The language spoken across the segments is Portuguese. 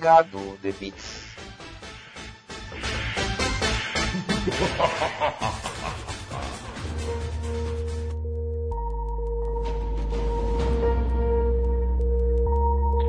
pingado de bits.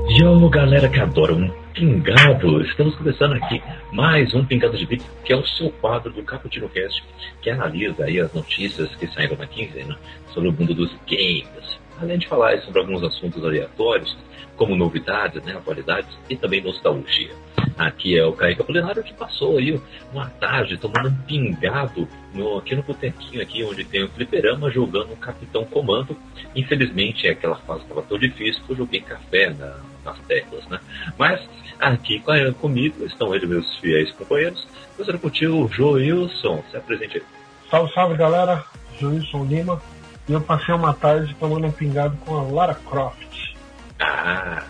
Yo, galera que adora um pingado, estamos começando aqui mais um Pingado de Bits, que é o seu quadro do Caputino Cast, que analisa aí as notícias que saíram na quinzena sobre o mundo dos games. Além de falar sobre alguns assuntos aleatórios, como novidades, né, atualidades e também nostalgia. Aqui é o Kaique Apolinário que passou aí uma tarde tomando um pingado no, aqui no botequinho aqui onde tem o fliperama jogando o Capitão Comando. Infelizmente aquela fase estava tão difícil que eu joguei café na, nas teclas, né? Mas aqui comigo estão eles, meus fiéis companheiros. Gostaria contigo, Joilson, se apresente aí. Salve, salve galera, Joilson Lima. E eu passei uma tarde tomando um pingado com a Lara Croft. Ah,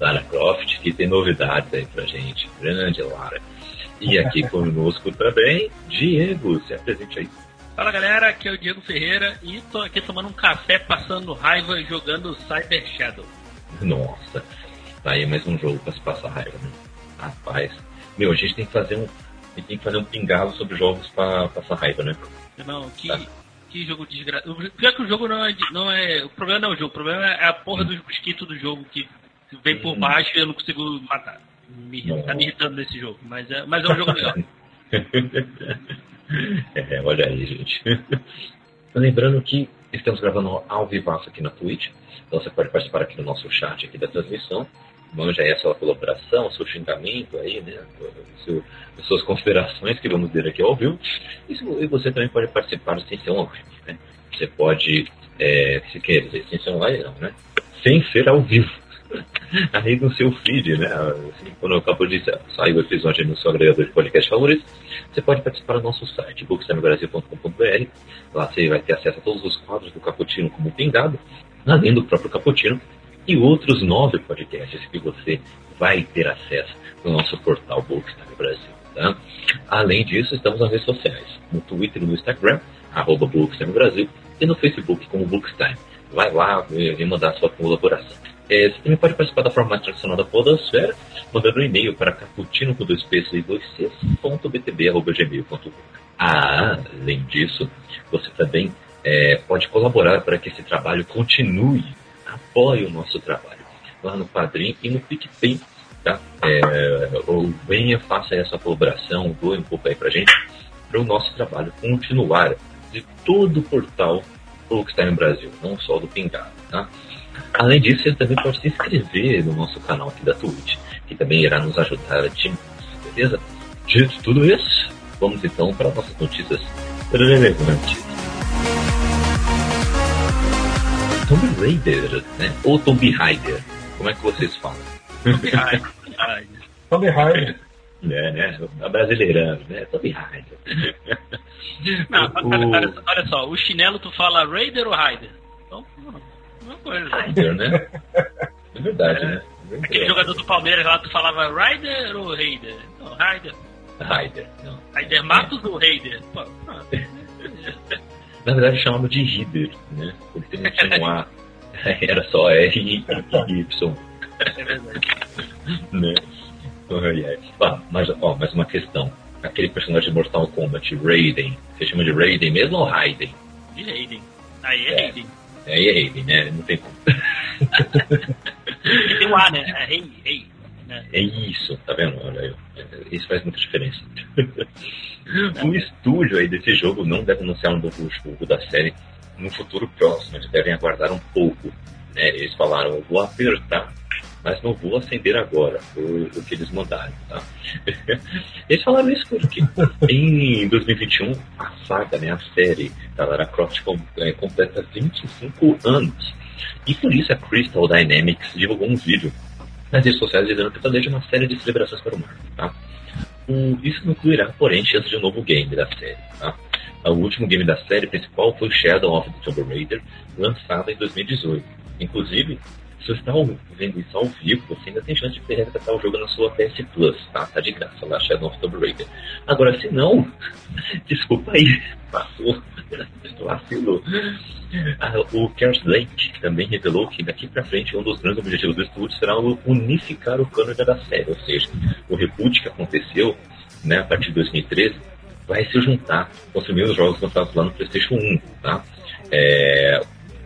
Lara Croft, que tem novidades aí pra gente. Grande Lara. E aqui conosco também, Diego, se apresente aí. Fala galera, aqui é o Diego Ferreira e tô aqui tomando um café, passando raiva jogando Cyber Shadow. Nossa, tá aí mais um jogo pra se passar raiva, né? Rapaz, meu, a gente tem que fazer um. tem que fazer um pingado sobre jogos pra passar raiva, né? Não, que, tá. Que jogo desgraçado. O pior que o jogo não é, não é. O problema não é o jogo, o problema é a porra dos mosquitos do jogo que vem por baixo e eu não consigo matar. Me, tá me irritando nesse jogo, mas é, mas é um jogo legal. é, olha aí, gente. Lembrando que estamos gravando ao vivaço aqui na Twitch, então você pode participar aqui no nosso chat aqui da transmissão. Manja aí a sua colaboração, o seu xingamento aí, né? Seu, as suas considerações que vamos ver aqui ao vivo. E, você também pode participar sem ser ao vivo, né? Você pode, é, se quer dizer, ser online não, né? Sem ser ao vivo aí no seu feed, né? Assim, quando acabou de sair o episódio no seu agregador de podcast favorito, você pode participar do nosso site, bookstimebrasil.com.br. Lá você vai ter acesso a todos os quadros do Caputino como pingado, além do próprio Caputino e outros nove podcasts que você vai ter acesso no nosso portal Bookstime Brasil. Tá? Além disso, estamos nas redes sociais, no Twitter e no Instagram, arroba Bookstime Brasil, e no Facebook como Bookstime. Vai lá e mandar sua colaboração. É, você também pode participar da forma tradicional da Podosfera, mandando um e-mail para caputino com dois p's e dois Ah, além disso, você também é, pode colaborar para que esse trabalho continue, apoie o nosso trabalho lá no Padrim e no PicPay, tá? É, ou venha, faça essa colaboração, doe um pouco aí para gente, para o nosso trabalho continuar de todo o portal que está no Brasil, não só do Pingado, tá? Além disso, você também pode se inscrever no nosso canal aqui da Twitch, que também irá nos ajudar demais, beleza? Dito tudo isso, vamos então para nossas notícias relevantes. Tomb Raider, né? Ou Tomb Raider, como é que vocês falam? Tomb Raider. Tomb Raider. É, né? Brasileirando, né? Tomb Raider. Não, o... olha, olha só, o chinelo tu fala Raider ou Raider? Então, mesma coisa. Ryder, né? É verdade, é, né? É aquele jogador do Palmeiras lá, tu falava Ryder ou Raider? Não. Ryder, não. Ryder Matos é. ou Raider? Pô, Na verdade chamava de Rider, né? Porque não tinha um A. Era só R e Y. É verdade. né? Ah, mas, ó, mais uma questão. Aquele personagem de Mortal Kombat, Raiden, você chama de Raiden mesmo ou Raiden? De Raiden. Aí é, é. Raiden. Aí é Raven, né? Não tem como. tem o A, né? É rei, rei. Né? É isso, tá vendo? Olha, isso faz muita diferença. o estúdio aí desse jogo não deve anunciar um novo jogo da série no futuro próximo. Eles devem aguardar um pouco. Né? Eles falaram, vou apertar mas não vou acender agora, o que eles mandaram, tá? Eles falaram isso porque em 2021 a saga, né, a série da Lara Croft é, completa 25 anos. E por isso a Crystal Dynamics divulgou um vídeo nas redes sociais dizendo que planeja uma série de celebrações para o mar, tá? isso não incluirá, porém, chance de um novo game da série, tá? O último game da série principal foi Shadow of the Tomb Raider, lançado em 2018. Inclusive, Se você está vendo isso ao vivo, você ainda tem chance de resgatar o jogo na sua PS Plus, tá? Tá de graça lá, Shadow of Tomb Raider. Agora, se não, desculpa aí, passou, vacilou. Ah, o Kers Lake também revelou que daqui para frente um dos grandes objetivos do estúdio será unificar o cânone da série, ou seja, o reboot que aconteceu né, a partir de 2013 vai se juntar com os primeiros jogos lançados lá no PlayStation 1, tá? É,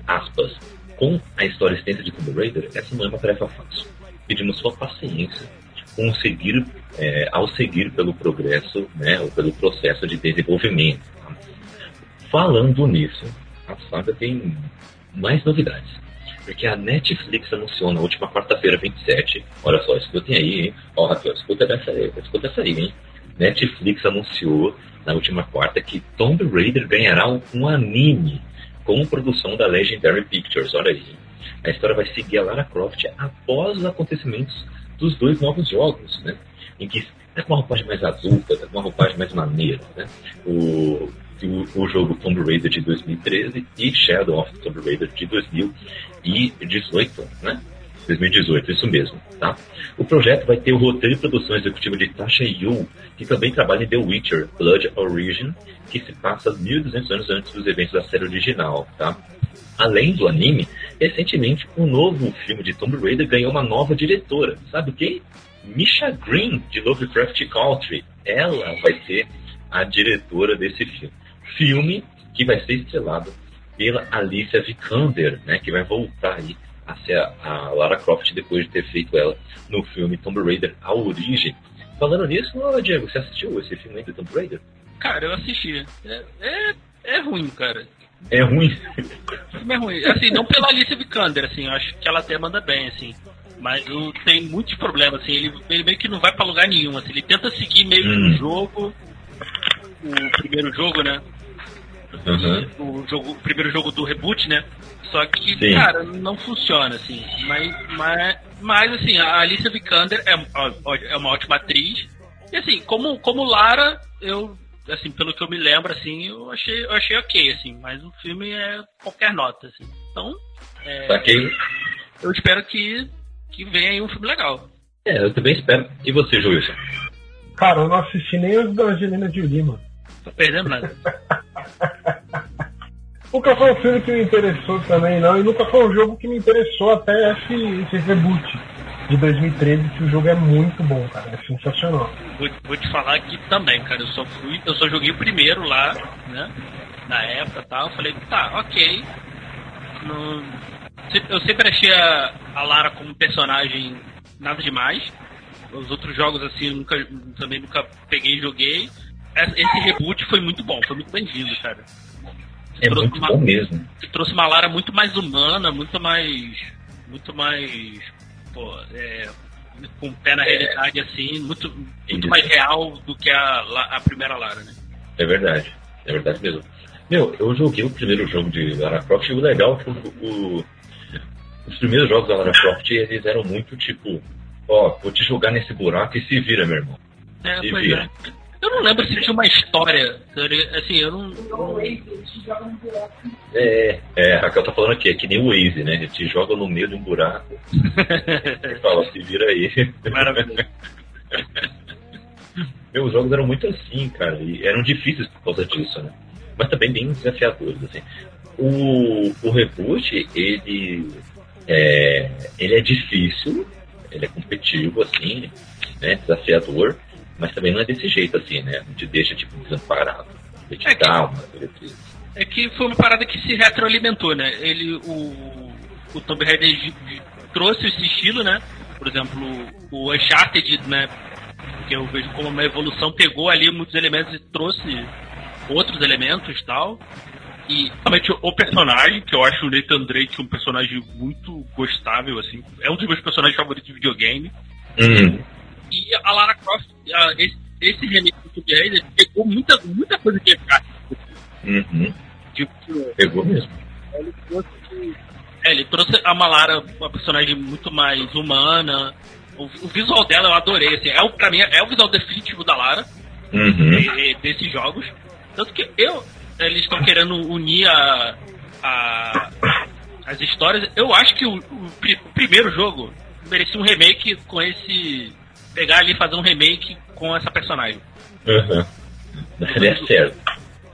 aspas, com a história extensa de Tomb Raider, essa não é uma tarefa fácil. Pedimos sua paciência com seguir, é, ao seguir pelo progresso, né, ou pelo processo de desenvolvimento. Tá? Falando nisso, a saga tem mais novidades. Porque a Netflix anunciou na última quarta-feira, 27. Olha só, escutem aí, hein? Ó, Rafael, escuta essa aí, escuta essa aí, hein? Netflix anunciou na última quarta que Tomb Raider ganhará um anime com produção da Legendary Pictures. Olha aí. A história vai seguir a Lara Croft após os acontecimentos dos dois novos jogos, né? Em que é com uma roupagem mais adulta, com uma roupagem mais maneira, né? O, o, o, jogo Tomb Raider de 2013 e Shadow of Tomb Raider de 2018, né? 2018, isso mesmo, tá? O projeto vai ter o roteiro e produção executiva de Tasha Yu, que também trabalha em The Witcher Blood Origin, que se passa 1.200 anos antes dos eventos da série original, tá? Além do anime, recentemente um novo filme de Tomb Raider ganhou uma nova diretora. Sabe quem? Misha Green, de Lovecraft Country. Ela vai ser a diretora desse filme. Filme que vai ser estrelado pela Alicia Vikander, né, que vai voltar aí a ser a, Lara Croft depois de ter feito ela no filme Tomb Raider A Origem. Falando nisso, Diego, você assistiu esse filme aí do Tomb Raider? Cara, eu assisti. É, é, é ruim, cara. É ruim? é ruim. Assim, não pela Alicia Vikander, assim, eu acho que ela até manda bem, assim. Mas eu, tem muitos problemas, assim, ele, ele meio que não vai pra lugar nenhum, assim, ele tenta seguir meio hum. o jogo, o primeiro jogo, né? Uhum. O, jogo, o primeiro jogo do reboot, né? Só que, Sim. cara, não funciona, assim. Mas, mas, mas assim, a Alicia Vikander é, é uma ótima atriz. E assim, como, como Lara, eu, assim, pelo que eu me lembro, assim, eu achei, eu achei ok, assim. Mas o filme é qualquer nota, assim. Então, é, eu espero que, que venha aí um filme legal. É, eu também espero. E você, Juilson? Cara, eu não assisti nem os da Angelina Jolie, mano. Tô perdendo nada. nunca foi um filme que me interessou também, não. E nunca foi um jogo que me interessou até esse, esse reboot de 2013, que o jogo é muito bom, cara. É sensacional. Vou, vou, te falar aqui também, cara. Eu só fui, eu só joguei o primeiro lá, né? Na época e tal. Eu falei, tá, ok. No, eu sempre achei a, a Lara como personagem nada demais. Os outros jogos, assim, eu nunca, também nunca peguei e joguei. Esse reboot foi muito bom, foi muito bem-vindo, cara. É muito uma, bom mesmo. Trouxe uma Lara muito mais humana, muito mais. Muito mais. Pô, é, com o pé na é, realidade, assim, muito, muito mais real do que a, a primeira Lara, né? É verdade. É verdade mesmo. Meu, eu joguei o primeiro jogo de Lara Croft e o legal é que o, o, os primeiros jogos da Lara Croft eles eram muito tipo: Ó, vou te jogar nesse buraco e se vira, meu irmão. É, se vira. É. Eu não lembro se tinha uma história. Assim, eu não. É, é, a Raquel tá falando aqui, é que nem o Waze, né? Ele te joga no meio de um buraco e fala, se vira aí. Maravilha. Meus jogos eram muito assim, cara, e eram difíceis por causa disso, né? Mas também bem desafiadores, assim. O, o reboot, ele é, ele é difícil, ele é competitivo, assim, né? Desafiador mas também não é desse jeito assim, né? Não te deixa tipo desamparado. Ele te é dá uma diretriz. É que foi uma parada que se retroalimentou, né? Ele, o, o Tomb Raider trouxe esse estilo, né? Por exemplo, o Uncharted, né? Que eu vejo como uma evolução, pegou ali muitos elementos e trouxe outros elementos e tal. E realmente o personagem, que eu acho o Nathan Drake um personagem muito gostável, assim. É um dos meus personagens favoritos de videogame. Uhum. E a Lara Croft, a, esse, esse remake do Tomb Raider pegou muita, muita coisa de eficácia. Uhum. Tipo, pegou mesmo. Ele trouxe, é, ele trouxe a Malara, uma personagem muito mais humana. O, o, visual dela eu adorei. Assim, é o, pra mim, é o visual definitivo da Lara. Uhum. De, desses jogos. Tanto que eu. Eles estão querendo unir a. a as histórias. Eu acho que o, o, o primeiro jogo merecia um remake com esse. Pegar ali e fazer um remake com essa personagem. Uhum. Daria certo.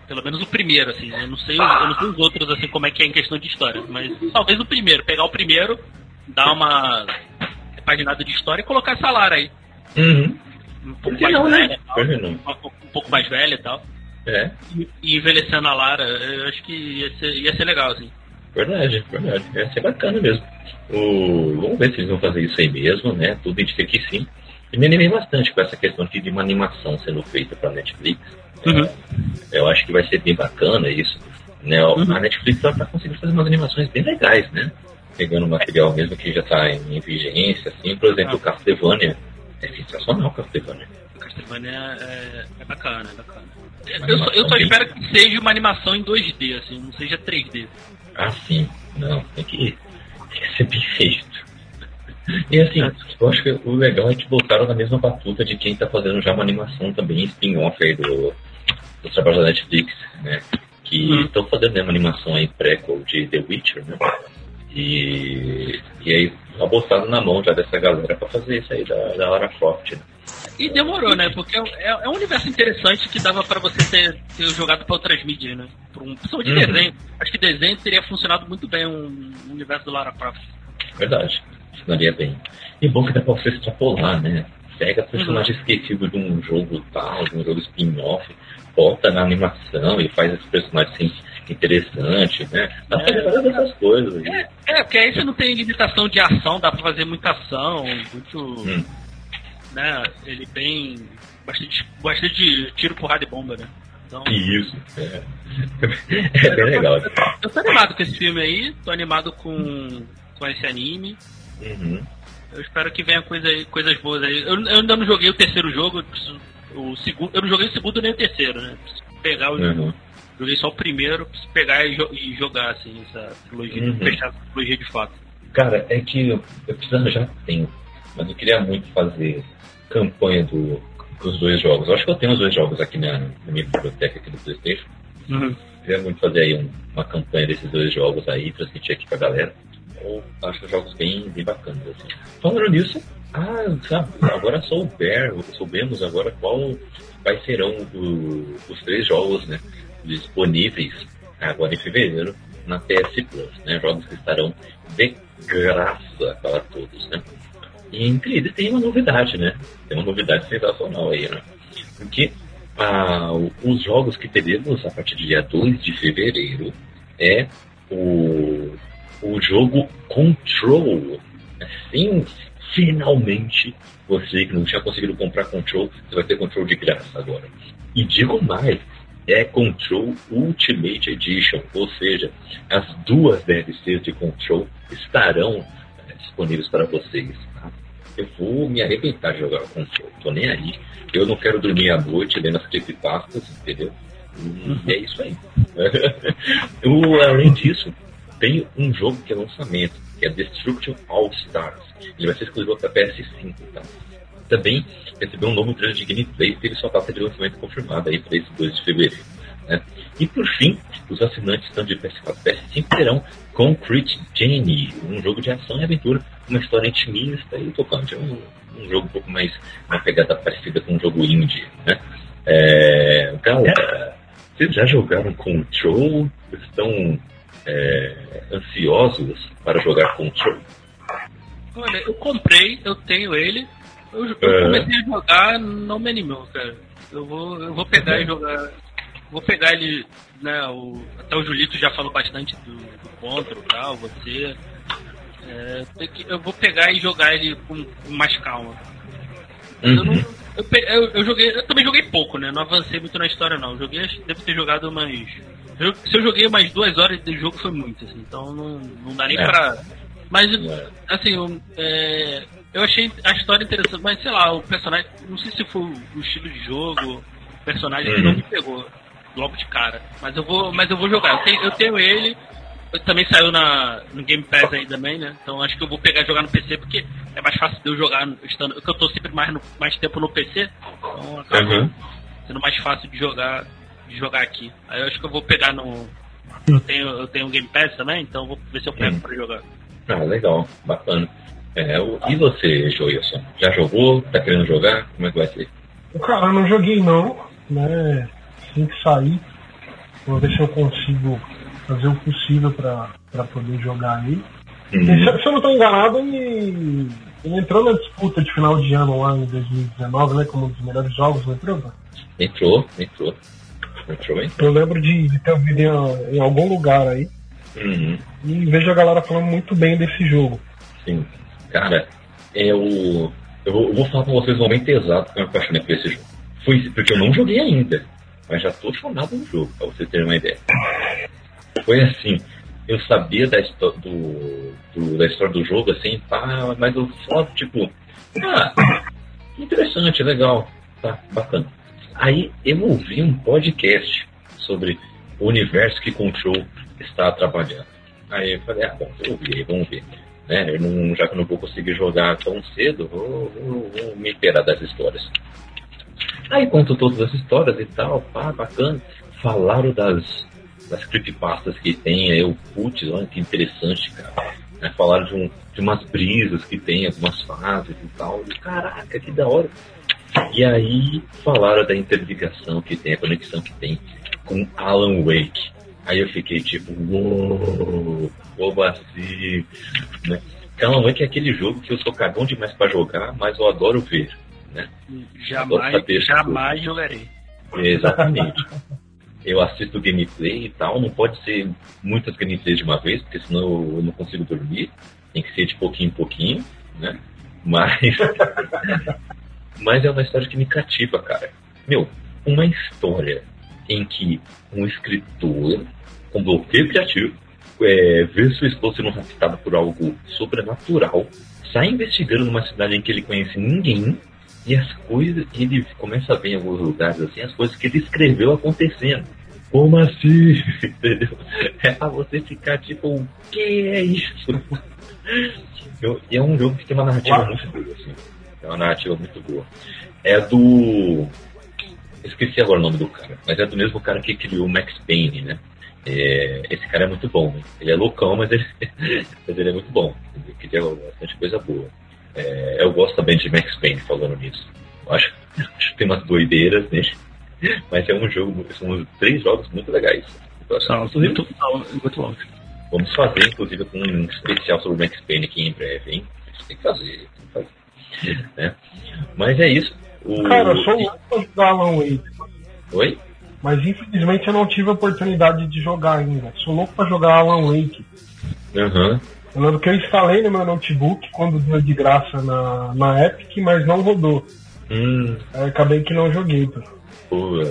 Pelo menos o primeiro, assim. Eu não sei, eu não sei os outros, assim, como é que é em questão de história. Mas talvez o primeiro. Pegar o primeiro, dar uma repaginada de história e colocar essa Lara aí. Uhum. Um pouco mais não, né? velha e tal. Um, um pouco mais velha e tal. É, E, e envelhecendo a Lara, eu acho que ia ser, ia ser legal, assim. verdade, verdade. Ia ser bacana mesmo. O... Vamos ver se eles vão fazer isso aí mesmo, né? Tudo indica que sim. E me animei bastante com essa questão aqui de uma animação sendo feita para Netflix. Uhum. É, eu acho que vai ser bem bacana isso. Né? Uhum. A Netflix ela tá conseguindo fazer umas animações bem legais, né? Pegando material mesmo que já tá em, em vigência, assim. Por exemplo, o Castlevania. É sensacional o Castlevania. Castlevania é, é bacana, é bacana. Eu só, eu só espero que seja uma animação em 2D, assim, não seja 3D. Ah, sim. Não, tem que, tem que ser bem feito. E assim, eu acho que o legal é que voltaram na mesma batuta de quem tá fazendo já uma animação também spin-off aí do, do trabalho da Netflix, né? Que Hum. estão fazendo né, uma animação aí prequel de The Witcher, né? E, e aí botaram na mão já dessa galera pra fazer isso aí da, da Lara Croft, né? E demorou, né? Porque é, é- é um universo interessante que dava pra você ter, ter jogado pra outras mídias, né? Por um, principalmente Uhum. desenho. Acho que desenho teria funcionado muito bem um, um universo do Lara Croft. Verdade. Funcionaria bem. E bom que dá pra você extrapolar, né? Pega personagem Uhum. esquecido de um jogo tal, de um jogo spin-off, bota na animação e faz esse personagem assim, interessante, né? Dá pra É. fazer várias dessas coisas. É, é, porque aí você não tem limitação de ação, dá pra fazer muita ação, muito. Hum. né? Ele bem. Bastante, bastante tiro, porrada e bomba, né? Então, Isso. É, é bem legal. eu tô animado com esse filme aí, tô animado com, com esse anime. Uhum. Eu espero que venha coisa, coisas boas aí. Eu, eu ainda não joguei o terceiro jogo, eu preciso- o segundo, eu não joguei o segundo nem o terceiro, né? Preciso pegar o Uhum. Joguei só o primeiro, preciso pegar e, jo- e jogar assim, essa trilogia, Uhum. fechar essa trilogia de fato. Cara, é que eu, eu preciso já tenho, mas eu queria muito fazer campanha do, dos dois jogos. Eu acho que eu tenho os dois jogos aqui na, na minha biblioteca aqui do Playstation. Queria muito fazer aí um- uma campanha desses dois jogos aí, transmitir aqui pra galera. Eu acho os jogos bem, bem bacanas, assim. Falando nisso, ah, sabe, agora souber, soubemos agora qual, quais serão os três jogos, né, disponíveis agora em fevereiro na PS Plus, né, jogos que estarão de graça para todos, né. E entre eles tem uma novidade, né, tem uma novidade sensacional aí, né, porque ah, os jogos que teremos a partir do dia 2 de fevereiro é o, o jogo Control. Sim, finalmente você que não tinha conseguido comprar Control, você vai ter Control de graça agora. E digo mais, é Control Ultimate Edition, ou seja, as duas DLCs de Control estarão eh, disponíveis para vocês. tá? Eu vou me arrebentar de jogar Control, tô nem aí. Eu não quero dormir à noite lendo as creepypastas, entendeu? E é isso aí. o, além disso, tem um jogo que é lançamento, que é Destruction All Stars. Ele vai ser exclusivo para PS5, tá? Também recebeu um novo trailer de gameplay teve sua data de lançamento confirmada aí para esse 2 de fevereiro. Né? E por fim, os assinantes tanto de PS4 e PS5 terão Concrete Genie, um jogo de ação e aventura, uma história intimista e tocante. É um, um jogo um pouco mais uma pegada parecida com um jogo indie. Né? É, galera, vocês já jogaram Control? Estão é, ansiosos para jogar Control? Olha, eu comprei, eu tenho ele. Eu, eu É. comecei a jogar, não me animou, cara. Eu vou, eu vou pegar e jogar. Vou pegar ele, né? O, até o Julito já falou bastante do, do Control e tal, você. É, eu vou pegar e jogar ele com, com mais calma. Mas eu, não, Uhum. eu, eu- eu joguei, eu também joguei pouco, né? Não avancei muito na história não. Eu joguei, devo ter jogado umas. Eu- se eu joguei umas duas horas de jogo foi muito, assim, então não, não dá nem É. pra. Mas É. assim, eu, é, eu achei a história interessante, mas sei lá, o personagem, não sei se foi o estilo de jogo, o personagem Uhum. não me pegou logo de cara. Mas eu vou, mas eu vou jogar. Eu tenho, eu tenho ele. eu também saiu na, no Game Pass aí também, né? Então acho que eu vou pegar e jogar no PC porque é mais fácil de eu jogar no- estando. Porque eu tô sempre mais, no- mais tempo no PC. Então acaba Uhum. sendo mais fácil de jogar de jogar aqui. Aí eu acho que eu vou pegar no, Eu tenho, eu tenho um Game Pass também, então vou ver se eu pego Hum. pra jogar. Ah, legal, bacana. É, o- e você, Joilson? Já jogou? Tá querendo jogar? Como é que vai ser? Cara, eu não joguei não, né? Assim que sair, vou ver se eu consigo fazer o possível pra, pra poder jogar. E Uhum. se, se eu não tô enganado, ele, ele entrou na disputa de final de ano lá em 2019, né? Como um dos melhores jogos, não entrou? mano? Entrou, entrou. Hein? Eu lembro de, de ter ouvido em, em algum lugar aí. Uhum. E vejo a galera falando muito bem desse jogo. Sim. Cara, é o. Eu vou, eu vou falar com vocês o momento exato que eu me apaixonei por esse jogo. Foi porque eu não joguei ainda, mas já tô chamado no jogo, pra vocês terem uma ideia. Foi assim, eu sabia da, do, do- da história do jogo, assim, pá, mas eu só, tipo, ah, interessante, legal, tá, bacana. Aí eu ouvi um podcast sobre o universo que Control está trabalhando. Aí eu falei, ah, bom, vou ouvir, vamos ver. Né? Eu não, já que eu não vou conseguir jogar tão cedo, vou, vou, vou me inteirar das histórias. Aí conto todas as histórias e tal, pá, bacana. Falaram das, das creepypastas que tem, aí eu, putz, olha que interessante, cara. Né? Falaram de, um, de umas brisas que tem, algumas fases e tal. E, caraca, que da hora. E aí falaram da interligação que tem, a conexão que tem com Alan Wake. Aí eu fiquei tipo, uou, como assim? Né? Alan Wake é aquele jogo que eu sou cagão demais pra jogar, mas eu adoro ver. Né? Jamais, jamais jogarei. Exatamente. Eu assisto gameplay e tal, não pode ser muitas gameplays de uma vez, porque senão eu não consigo dormir. Tem que ser de pouquinho em pouquinho, né? Mas. Mas é uma história que me cativa, cara. Meu, uma história em que um escritor com bloqueio criativo é, vê sua esposa sendo raptada por algo sobrenatural, sai investigando numa cidade em que ele conhece ninguém e as coisas ele começa a ver em alguns lugares assim, as coisas que ele escreveu acontecendo. Como assim? Entendeu? É pra você ficar tipo, o que é isso? Eu- E é um jogo que tem uma narrativa muito boa, assim. É uma narrativa muito boa. É do. Esqueci agora o nome do cara, mas é do mesmo cara que criou o Max Payne, né? É, esse cara é muito bom, né? Ele é loucão, mas ele, mas ele é muito bom. Ele cria bastante coisa boa. É, eu gosto também de Max Payne falando nisso. Eu acho, acho que tem umas doideiras nele, mas é um jogo, são três jogos muito legais. Não, inclusive, muito, muito longe. Vamos fazer, inclusive, um especial sobre o Max Payne aqui em breve, hein? Tem que fazer, tem que fazer. Né? Mas é isso. O... Cara, eu sou louco pra jogar Alan Wake. Oi? Mas infelizmente eu não tive a oportunidade de jogar ainda. Sou louco pra jogar Alan Wake. Aham. Eu lembro que eu instalei no meu notebook quando deu de graça na, na Epic, mas não rodou. Hum, acabei que não joguei. Pô. pô,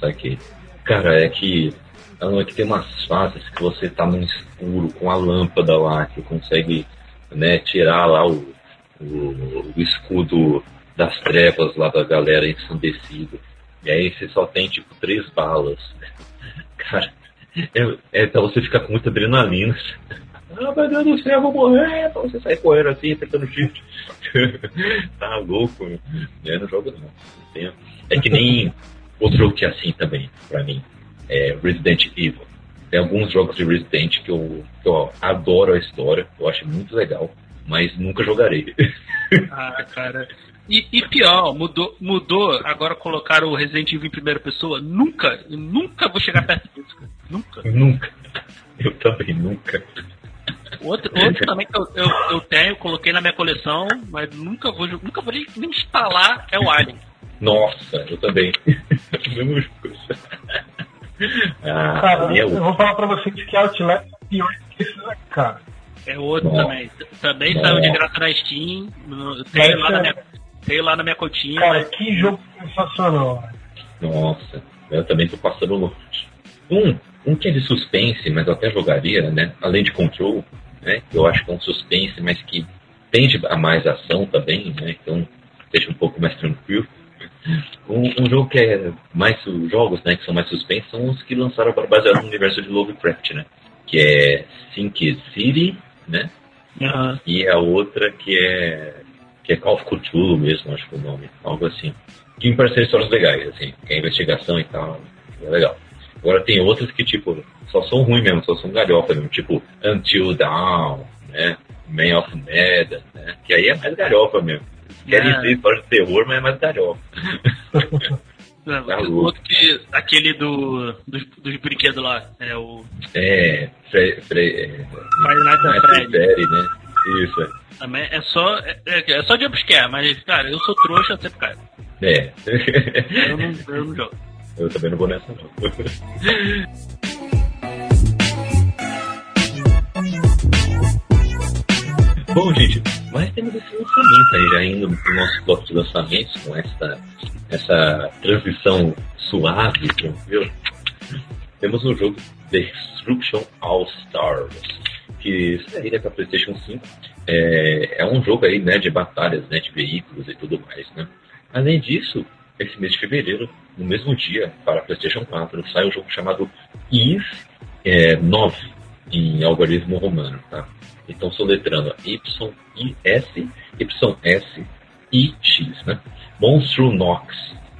saquei. Cara, é que. Alan, que tem umas fases que você tá no escuro com a lâmpada lá, que consegue né, tirar lá o, o, o escudo das trevas lá da galera ensandecida. E aí você só tem tipo três balas. Cara, é, é pra você ficar com muita adrenalina. Ah, meu Deus do céu, eu vou morrer! Pra você sair correndo assim, apertando shift. tá louco. Eu não jogo não. É que nem outro jogo que é assim também, pra mim. É Resident Evil. Tem alguns jogos de Resident que eu, que eu adoro a história, eu acho muito legal, mas nunca jogarei. Ah, cara. E, e pior, mudou, mudou, agora colocaram o Resident Evil em primeira pessoa. Nunca, eu nunca vou chegar perto disso, cara. Nunca. nunca. Eu também nunca. Outro, outro também que eu, eu, eu tenho, coloquei na minha coleção, mas nunca vou, nunca vou nem, instalar, é o Alien. Nossa, eu também. Mesmo jogo. Ah, Cara, é eu outro. vou falar pra vocês que Outlast é pior que esse daqui, cara. É outro Nossa. também. Também Nossa. saiu de graça na Steam. Mas lá, na é- minha, tenho lá na minha cotinha. Cara, mas- que jogo sensacional. Nossa, eu também tô passando longe. Um, um que é de suspense, mas eu até jogaria, né? Além de Control, né? Que eu acho que é um suspense, mas que tende a mais ação também, né? Então deixa um pouco mais tranquilo. Um, um jogo que é mais os jogos, né? Que são mais suspense são os que lançaram agora baseados no universo de Lovecraft, né? Que é Sink City, né? Aham. E a outra que é que é Call of Cthulhu mesmo, acho que é o nome, algo assim. Que me parecem histórias legais, assim, que é investigação e tal, é legal. Agora tem outras que, tipo, só são ruins mesmo, só são galhofa mesmo, tipo Until Dawn, né? Man of Medan, né? Que aí é mais galhofa mesmo. Querem É. ser história de terror, mas é mais galhofa. Louco. outro que, aquele do, dos, dos brinquedos lá, é o É, Fre, Fre, é, Night at. Freddy, né? Isso, é. Também é só, é, é, é só jumpscare, mas, cara, eu sou trouxa, eu sempre caio. É. Eu não, eu não jogo. Eu também não vou nessa, não. Bom, gente, mas temos esse lançamento aí, já indo pro nosso bloco de lançamentos, com essa, essa transição suave, tranquilo. Temos o jogo Destruction All Stars, que sairia para PlayStation 5. É, é um jogo aí, né, de batalhas, né, de veículos e tudo mais, né. Além disso, esse mês de fevereiro, no mesmo dia, para PlayStation 4, sai um jogo chamado IS é, 9, em algoritmo romano, tá? Então, soletrando Y-I-S, Y-S-I-X, né? Monstro Nox,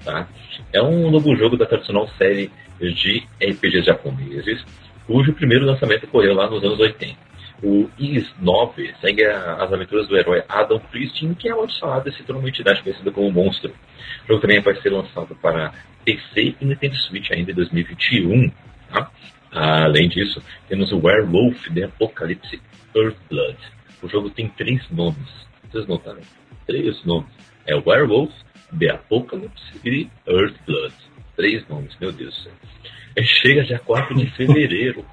tá? É um novo jogo da tradicional série de RPGs japoneses, cujo primeiro lançamento ocorreu lá nos anos 80. O IS 9 segue as aventuras do herói Adam Christian, que é amaldiçoado e se torna uma entidade conhecida como Monstro. O jogo também vai ser lançado para PC e Nintendo Switch ainda em 2021. Tá? Além disso, temos o Werewolf The Apocalypse Earthblood. O jogo tem três nomes. Vocês notaram? Três nomes. É Werewolf, The Apocalypse e Earthblood. Três nomes, meu Deus do céu. É, Chega dia 4 de fevereiro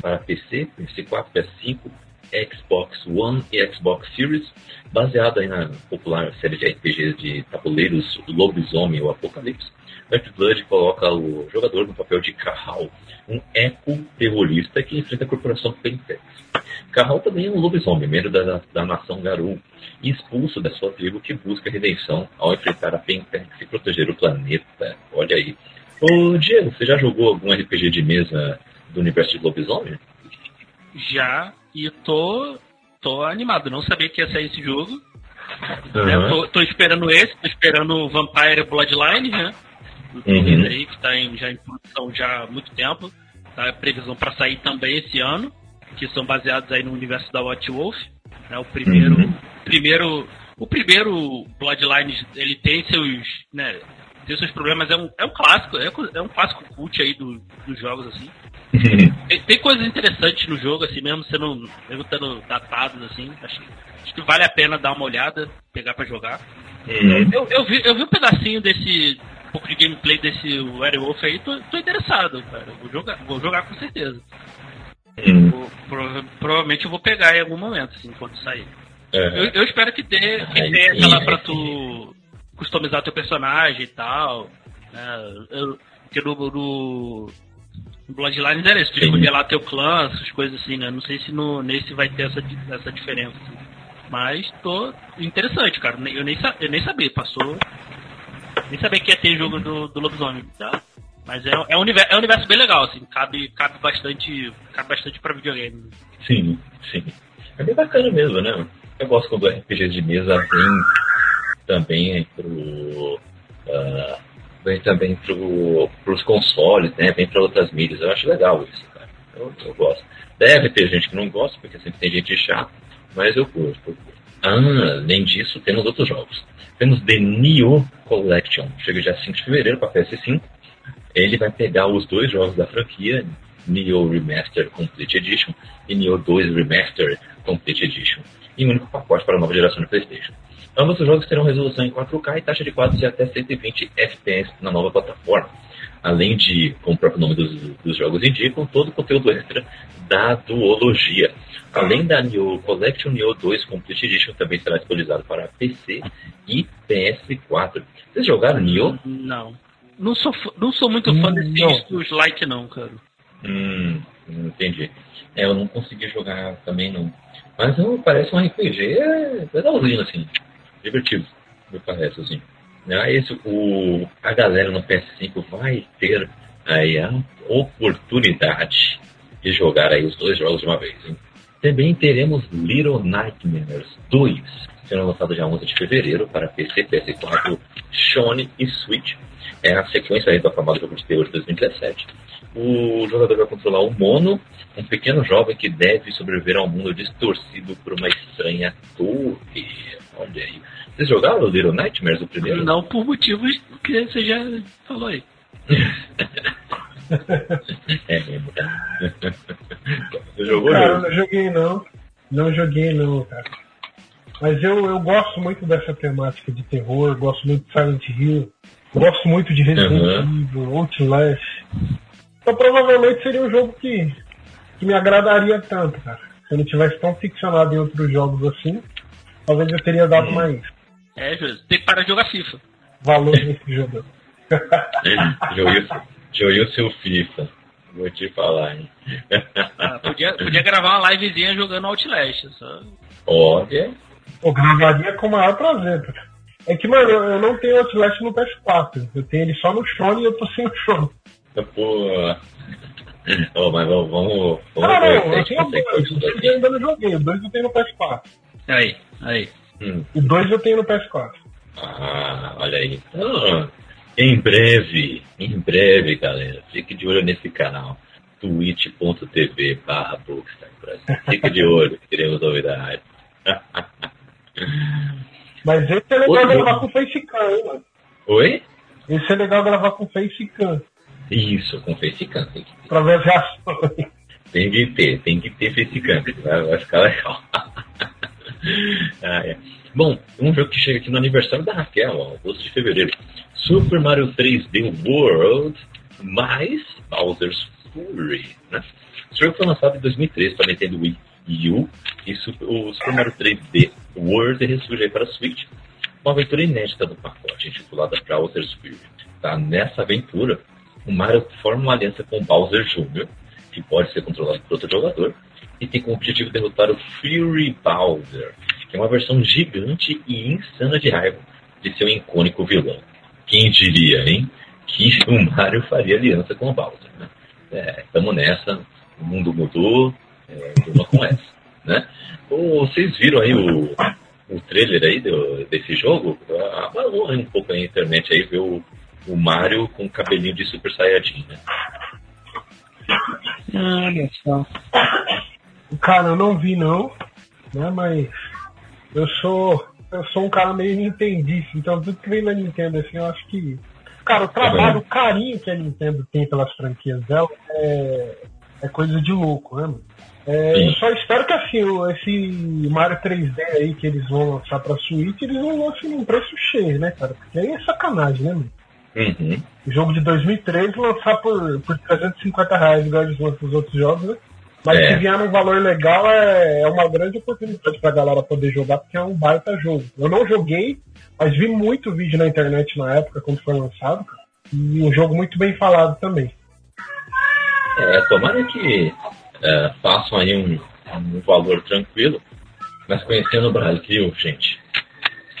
para PC, PS4, PS5, Xbox One e Xbox Series, baseado aí na popular série de RPGs de tabuleiros Lobisomem ou Apocalipse. Earthblood coloca o jogador no papel de Kahal, um eco-terrorista que enfrenta a corporação Pentex. Kahal também é um lobisomem, membro da, da nação Garou, e expulso da sua tribo que busca redenção ao enfrentar a Pentex e proteger o planeta. Olha aí. Ô, Diego, você já jogou algum RPG de mesa do universo de lobisomem? Já, e tô, tô animado, não sabia que ia sair esse jogo. Uhum. né? Tô, tô esperando esse, tô esperando o Vampire Bloodline, né? Uhum. Aí, que tá em, já em produção já há muito tempo. Tá previsão para sair também esse ano, que são baseados aí no universo da Watch Wolf. Né? O primeiro, Uhum. primeiro, o primeiro Bloodline, ele tem seus, né, tem seus problemas, é um, é um clássico, é, é um clássico cult aí do, dos jogos assim. Tem, tem coisas interessantes no jogo, assim, mesmo sendo, mesmo estando datados, assim. Acho, que- acho que vale a pena dar uma olhada, pegar pra jogar. Uhum. Eu, eu, vi, eu vi um pedacinho desse. um pouco de gameplay desse Werewolf aí, tô, tô interessado, cara. Vou jogar, vou jogar com certeza. Uhum. Vou- prova- provavelmente eu vou pegar em algum momento, assim, quando sair. Eu, É. eu espero que dê, que dê aquela pra tu customizar teu personagem e tal. Né? Eu, porque no, no, Bloodlines era isso, tu Sim. escolher lá teu clã, essas coisas assim, né? Não sei se no, nesse vai ter essa, essa diferença. assim. Mas tô interessante, cara. Eu nem, eu nem sabia, passou. Nem sabia que ia ter jogo do, do lobisomem. Tá? Mas é, é, um universo, é um universo bem legal, assim, cabe, cabe bastante. Cabe bastante pra videogame. Sim, sim. É bem bacana mesmo, né? Eu gosto quando o RPG de mesa vem também pro. ah, vem também pro, pros consoles, né? Vem pra outras mídias. Eu acho legal isso, cara. Eu, eu gosto. Deve ter gente que não gosta, porque sempre tem gente chata, mas eu curto. Ah, além disso, temos outros jogos. Temos The Neo Collection. Chega dia 5 de fevereiro para PS5. Ele vai pegar os dois jogos da franquia, Neo Remaster Complete Edition e Neo 2 Remaster Complete Edition, em um único pacote para a nova geração de PlayStation. Ambos os jogos terão resolução em 4K e taxa de quadros de até 120 FPS na nova plataforma. Além de, como o próprio nome dos, dos jogos indicam, todo o conteúdo extra da duologia. Além da Neo Collection, Neo 2 Complete Edition também será disponibilizado para PC e PS4. Vocês jogaram Neo? Não. Não sou, não sou muito fã desses não. dos like não, cara. Hum, entendi. É, eu não consegui jogar também não. Mas não, parece um RPG é legalzinho, assim. Divertido, me parece, assim. Ah, esse, o, a galera no PS5 vai ter aí a oportunidade de jogar aí os dois jogos de uma vez, hein? Também teremos Little Nightmares 2, sendo lançado já 11 de fevereiro para PC, PS4, Sony e Switch. É a sequência aí do aclamado jogo de terror de 2017. O jogador vai controlar o Mono, um pequeno jovem que deve sobreviver a um mundo distorcido por uma estranha torre. Olha aí. Vocês jogaram o Little Nightmares o primeiro? Não por motivos que você já falou aí. é mesmo, cara. Você jogou, cara, não joguei não. Não joguei não, cara. Mas eu, eu gosto muito dessa temática de terror, gosto muito de Silent Hill, gosto muito de Resident uhum. Evil, Outlast. Então provavelmente seria um jogo que, que me agradaria tanto, cara. Se eu não tivesse tão ficcionado em outros jogos assim, talvez eu teria dado mais é, Júlio, tem que parar de jogar FIFA. Valor nesse jogo. Joguei o seu FIFA. Vou te falar, hein? Ah, podia, podia gravar uma livezinha jogando Outlast. Só... Olha. Eu gravaria com o maior prazer. É que, mano, eu não tenho Outlast no PS4. Eu tenho ele só no Sony e eu tô sem o Sony. Pô. Oh, mas vamos. vamos, ah, não, eu tenho dois. Eu ainda não joguei. O dois eu tenho no PS4. Aí, aí. Hum. O 2 eu tenho no PS4. Ah, olha aí. Então, em breve, em breve, galera, fique de olho nesse canal. twitch.tv barra Fique de olho, queremos novidades. Mas esse é legal gravar com facecam, hein, mano? Oi? Esse é legal gravar com facecam. Isso, com facecam. Tem que ter. Pra ver as reações. Tem que ter, tem que ter facecam, vai, vai ficar legal. ah, é. Bom, um jogo que chega aqui no aniversário da Raquel, 12 de fevereiro. Super Mario 3D World mais Bowser's Fury. Né? Esse jogo foi lançado em 2003 para Nintendo Wii U e Super, o Super Mario 3D World ressurge para Switch. Uma aventura inédita do pacote, intitulada Bowser's Fury. Tá? Nessa aventura, o Mario forma uma aliança com Bowser Jr., que pode ser controlado por outro jogador, e tem como objetivo derrotar o Fury Bowser, que é uma versão gigante e insana de raiva de seu icônico vilão. Quem diria, hein? Que o Mario faria aliança com o Bowser, né? Estamos é, nessa, o mundo mudou, é, com essa, né? vocês viram aí o, o trailer aí do, desse jogo? Abalou um pouco a internet aí, ver o, o Mario com o cabelinho de Super Saiyajin, né? Olha só. Cara, eu não vi não, né? Mas eu sou eu sou um cara meio nintendista, então tudo que vem da Nintendo assim, eu acho que cara, o trabalho, o carinho que a Nintendo tem pelas franquias dela é, é coisa de louco, né? Mano? É, eu só espero que assim, esse Mario 3D aí que eles vão lançar pra Switch, eles vão lançar num preço cheio, né, cara? Porque aí é sacanagem, né, mano? Uhum. O jogo de 2003 lançar por, por 350 reais, igual eles lançam os outros jogos, né? Mas é. se vier num valor legal, é, é uma grande oportunidade pra galera poder jogar, porque é um baita jogo. Eu não joguei, mas vi muito vídeo na internet na época, quando foi lançado, e um jogo muito bem falado também. É, tomara que é, façam aí um, um valor tranquilo, mas conhecendo o Brasil, gente,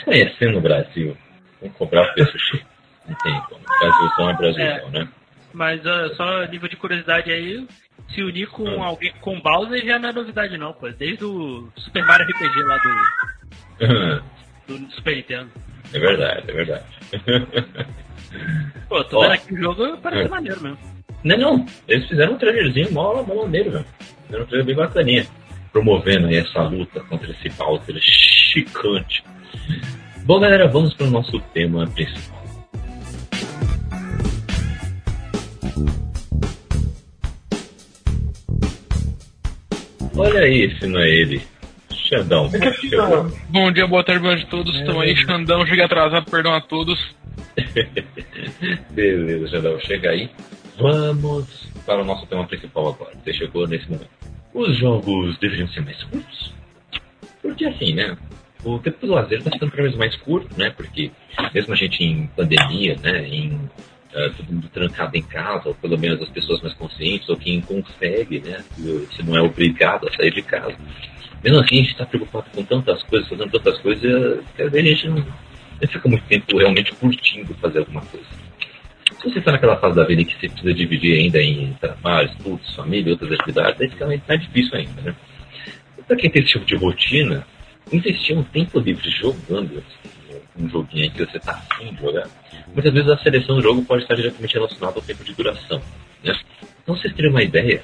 conhecendo o Brasil, vamos cobrar o preço cheio. Não tem como. Brasilzão é Brasilzão, é. né? Mas uh, só nível de curiosidade aí, se unir com hum. alguém com Bowser já não é novidade não, pô. Desde o Super Mario RPG lá do, do Super Nintendo. É verdade, é verdade. Pô, tô vendo aqui o jogo, parece é. maneiro mesmo. Não, não, eles fizeram um trailerzinho mó, mó maneiro, velho. Fizeram um trailer bem bacaninha. Promovendo aí essa luta contra esse Bowser chicante. Bom, galera, vamos para o nosso tema principal. Olha aí, se não é ele. Xandão. É Bom dia, boa tarde, boa noite a todos. Estão é. aí, Xandão, cheguei atrasado, perdão a todos. Beleza, Xandão, chega aí. Vamos para o nosso tema principal agora. Você chegou nesse momento. Os jogos deveriam ser mais curtos? Porque assim, né? O tempo do lazer está ficando cada vez mais curto, né? Porque mesmo a gente em pandemia, né? Em uh, todo mundo trancado em casa, ou pelo menos as pessoas mais conscientes, ou quem consegue, né? Se não é obrigado a sair de casa. Mesmo assim, a gente está preocupado com tantas coisas, fazendo tantas coisas, vezes a gente não, não fica muito tempo realmente curtindo fazer alguma coisa. Se você está naquela fase da vida que você precisa dividir ainda em trabalho, estudos, família, outras atividades, aí fica mais difícil ainda, né? Para quem tem esse tipo de rotina, investir um tempo livre jogando um joguinho que você está afim de jogar, muitas vezes a seleção do jogo pode estar diretamente relacionada ao tempo de duração. Né? Então, vocês terem uma ideia,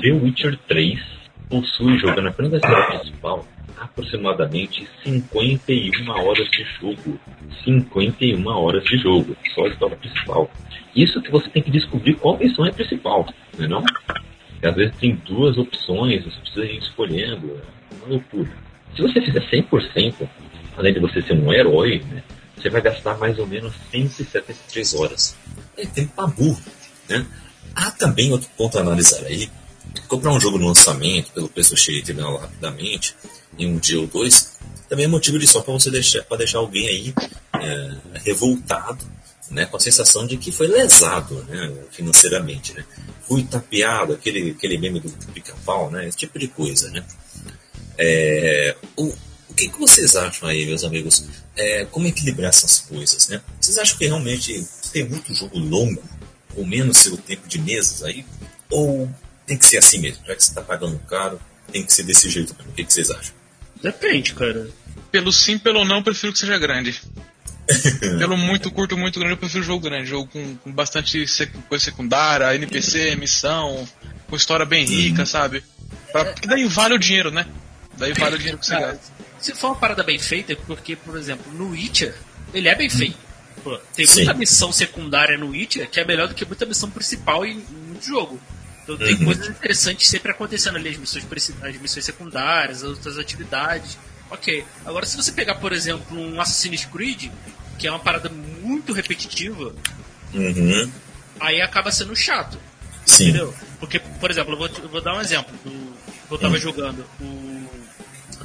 The Witcher 3 possui, jogando apenas a história principal, aproximadamente 51 horas de jogo. 51 horas de jogo, só a história principal. Isso que você tem que descobrir qual missão é principal, não é não? Porque às vezes tem duas opções, você precisa ir escolhendo, é uma loucura. Se você fizer 100%, além de você ser um herói, né, você vai gastar mais ou menos 173 horas. É tempo pra burro, né? Há também outro ponto a analisar aí. Comprar um jogo no lançamento, pelo preço cheio e terminar rapidamente, em um dia ou dois, também é motivo de só para você deixar, pra deixar alguém aí é, revoltado, né, com a sensação de que foi lesado né, financeiramente. Né? Fui tapeado, aquele, aquele meme do pica-pau, né, esse tipo de coisa. Né? É, o, o que, que vocês acham aí, meus amigos? É, como equilibrar essas coisas? Né? Vocês acham que realmente tem muito jogo longo, ou menos seu tempo de meses aí? Ou tem que ser assim mesmo? Já que você está pagando caro, tem que ser desse jeito O que, que vocês acham? Depende, cara. Pelo sim, pelo não, prefiro que seja grande. pelo muito curto, muito grande, eu prefiro jogo grande. Jogo com, com bastante sec coisa secundária, NPC, missão, com história bem rica, uhum. sabe? Pra, porque daí vale o dinheiro, né? Daí vale o dinheiro que você gasta. Se for uma parada bem feita, é porque, por exemplo, no Witcher, ele é bem feito. Pô, tem muita Sim. missão secundária no Witcher que é melhor do que muita missão principal em muito jogo. Então tem uhum. coisas interessantes sempre acontecendo ali, as missões, as missões secundárias, as outras atividades. Ok. Agora se você pegar, por exemplo, um Assassin's Creed, que é uma parada muito repetitiva, uhum. aí acaba sendo chato. Sim. Entendeu? Porque, por exemplo, eu vou, eu vou dar um exemplo. Do, eu tava uhum. jogando o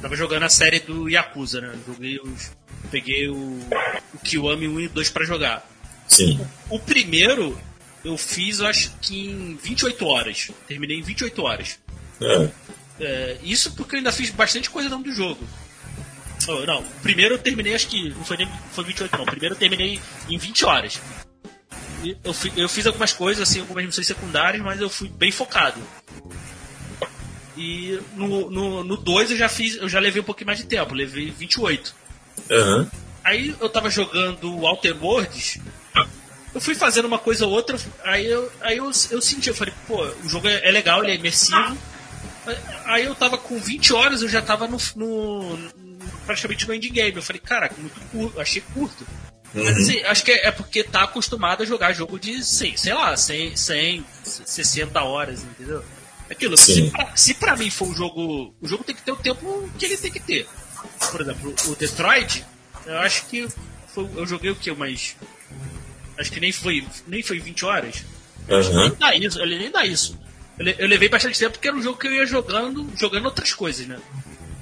eu tava jogando a série do Yakuza, né? joguei os. Peguei o, o Kiwami 1 e 2 pra jogar. Sim. O, o, primeiro eu fiz, eu acho que em 28 horas. Terminei em 28 horas. É. É, isso porque eu ainda fiz bastante coisa dentro do jogo. Oh, não, primeiro eu terminei, acho que não foi, nem, foi 28 não. Primeiro eu terminei em 20 horas. Eu, eu fiz algumas coisas, assim, algumas missões secundárias, mas eu fui bem focado. E no 2 no, no dois eu já fiz, eu já levei um pouquinho mais de tempo, levei 28. Uhum. Aí eu tava jogando Alter Worlds, eu fui fazendo uma coisa ou outra, aí eu, aí eu, eu senti, eu falei, pô, o jogo é, é legal, ele é imersivo. Aí eu tava com 20 horas, eu já tava no, no, praticamente no endgame. Eu falei, caraca, muito curto, achei curto. Uhum. Mas assim, acho que é, é, porque tá acostumado a jogar jogo de, sei, sei lá, 100, 100 60 horas, entendeu? Aquilo, se pra, se pra mim for um jogo. O jogo tem que ter o tempo que ele tem que ter. Por exemplo, o Detroit, eu acho que foi, eu joguei o que? Mas. Acho que nem foi, nem foi 20 horas. Uhum. Nem dá isso, ele nem dá isso. Eu, eu levei bastante tempo porque era um jogo que eu ia jogando, jogando outras coisas, né?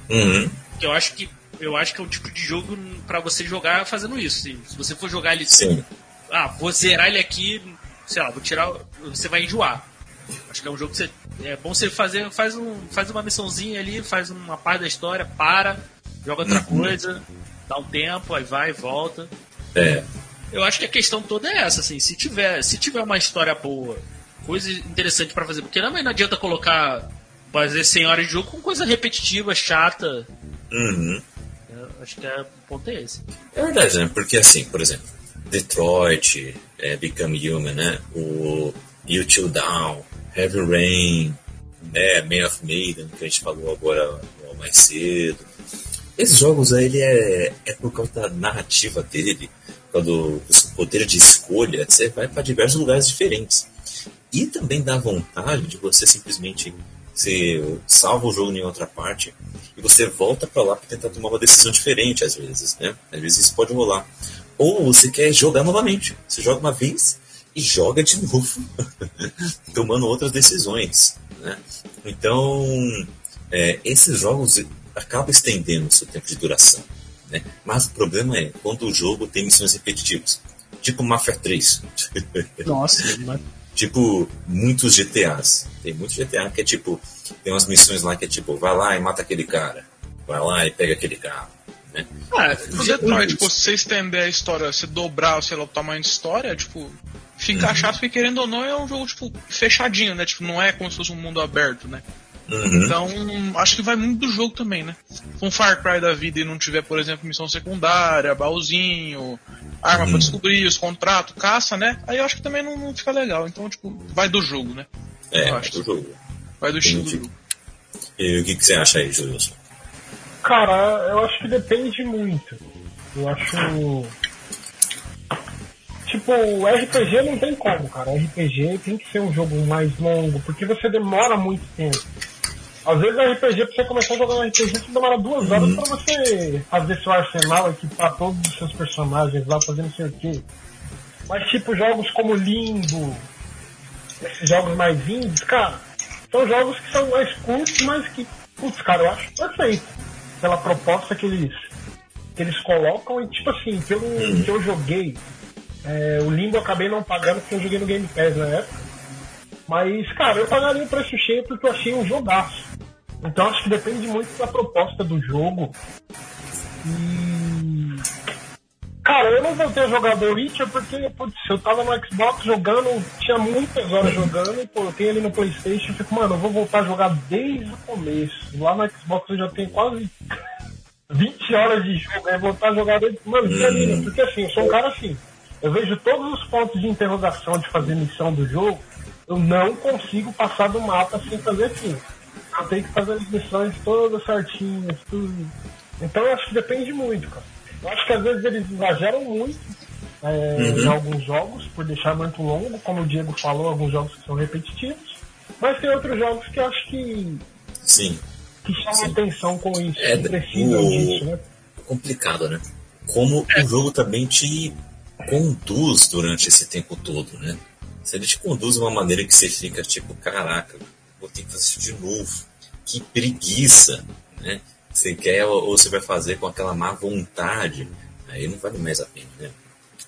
Uhum. Que eu acho que eu acho que é um tipo de jogo para você jogar fazendo isso. Assim. Se você for jogar ele. Sim. Ah, vou zerar ele aqui, sei lá, vou tirar. Você vai enjoar. Acho que é um jogo que você, é bom você fazer faz, um, faz uma missãozinha ali, faz uma parte da história, para, joga outra uhum. coisa, dá um tempo, aí vai e volta. É. Eu acho que a questão toda é essa, assim, se tiver, se tiver uma história boa, coisa interessante para fazer, porque não, não adianta colocar fazer 100 horas de jogo com coisa repetitiva, chata. Uhum. Eu acho que é, o ponto é esse. É verdade, né? Porque assim, por exemplo, Detroit, é, Become Human, né? O You Till Down, Heavy Rain, né, Man of Maiden, que a gente falou agora mais cedo. Esses jogos aí, ele é, é por causa da narrativa dele, quando o poder de escolha, você vai para diversos lugares diferentes. E também dá vontade de você simplesmente você salva o jogo em outra parte e você volta para lá para tentar tomar uma decisão diferente às vezes, né? Às vezes isso pode rolar. Ou você quer jogar novamente. Você joga uma vez, e joga de novo, tomando outras decisões. Né? Então, é, esses jogos acabam estendendo o seu tempo de duração. Né? Mas o problema é quando o jogo tem missões repetitivas. Tipo Mafia 3. Nossa, Tipo, muitos GTAs. Tem muitos GTA que é tipo. Tem umas missões lá que é tipo, vai lá e mata aquele cara. Vai lá e pega aquele carro. Né? Ah, o Detroit, tipo, se você estender a história, se dobrar, sei lá, o tamanho de história, tipo, fica uhum. chato porque querendo ou não é um jogo, tipo, fechadinho, né? Tipo, não é como se fosse um mundo aberto, né? Uhum. Então, acho que vai muito do jogo também, né? Se um Far Cry da vida e não tiver, por exemplo, missão secundária, baúzinho, arma uhum. pra descobrir, os contratos, caça, né? Aí eu acho que também não, não, fica legal. Então, tipo, vai do jogo, né? É, vai do jogo. Vai do estilo do jogo. E o que, que você acha aí, Júlio? Cara, eu acho que depende muito. Eu acho. Tipo, RPG não tem como, cara. RPG tem que ser um jogo mais longo, porque você demora muito tempo. Às vezes RPG, pra você começar a jogar um RPG, você demora duas horas pra você fazer seu arsenal, equipar todos os seus personagens lá, fazendo não sei o quê. Mas tipo, jogos como Limbo, esses jogos mais indies, cara, são jogos que são mais curtos, mas que, putz, cara, eu acho perfeito. Pela proposta que eles, que eles colocam e tipo assim, pelo que eu joguei, é, o Limbo eu acabei não pagando porque eu joguei no Game Pass na época. Mas, cara, eu pagaria o preço cheio porque eu achei um jogaço. Então acho que depende muito da proposta do jogo. E. Cara, eu não voltei a jogar The Witcher porque, putz, eu tava no Xbox jogando, tinha muitas horas jogando, e pô, eu tenho ali no Playstation, eu fico, mano, eu vou voltar a jogar desde o começo. Lá no Xbox eu já tenho quase 20 horas de jogo, aí voltar a jogar desde. Mano, termina, porque assim, eu sou um cara assim. Eu vejo todos os pontos de interrogação de fazer missão do jogo, eu não consigo passar do mapa sem fazer assim. Eu tenho que fazer as missões todas certinhas, tudo. Então eu acho que depende muito, cara. Eu acho que às vezes eles exageram muito é, uhum. em alguns jogos, por deixar muito longo, como o Diego falou, alguns jogos que são repetitivos. Mas tem outros jogos que eu acho que. Sim. Que chamam Sim. atenção com isso, é, que precisam o... disso, né? Complicado, né? Como é. o jogo também te conduz durante esse tempo todo, né? Se ele te conduz de uma maneira que você fica tipo, caraca, vou ter que fazer isso de novo. Que preguiça, né? Você quer ou você vai fazer com aquela má vontade, aí não vale mais a pena, né?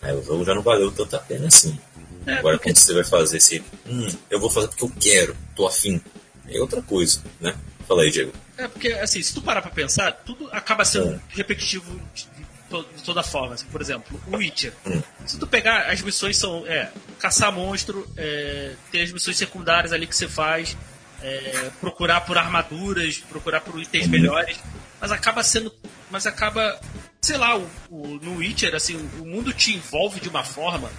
Aí o jogo já não valeu tanto a pena assim. É, Agora porque... quando você vai fazer esse, hum, eu vou fazer porque eu quero, tô afim, é outra coisa, né? Fala aí, Diego. É porque, assim, se tu parar pra pensar, tudo acaba sendo é. repetitivo de toda forma. Assim, por exemplo, o Witcher. Se tu pegar, as missões são é, caçar monstro, é, tem as missões secundárias ali que você faz, é, procurar por armaduras, procurar por itens melhores, mas acaba sendo. Mas acaba. Sei lá, o, o, no Witcher, assim, o mundo te envolve de uma forma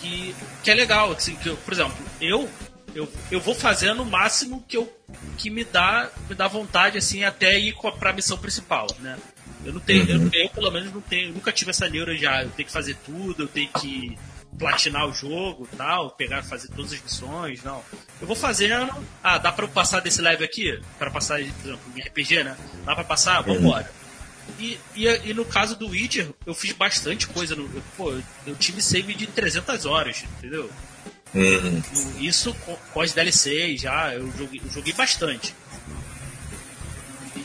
que, que é legal. Assim, que, por exemplo, eu eu, eu vou fazendo o máximo que eu que me dá me dá vontade assim até ir para a missão principal, né? Eu não tenho, uhum. eu, eu, pelo menos não tenho, nunca tive essa neura já, eu tenho que fazer tudo, eu tenho que platinar o jogo tal, pegar, fazer todas as missões, não. Eu vou fazendo, ah, dá pra eu passar desse level aqui? Para passar, por exemplo, em RPG, né? Dá pra passar? Uhum. Vambora. E, e, e, no caso do Witcher, eu fiz bastante coisa. No, eu, pô, eu tive save de 300 horas, entendeu? Uhum. Isso DLCs já, eu joguei, eu joguei bastante.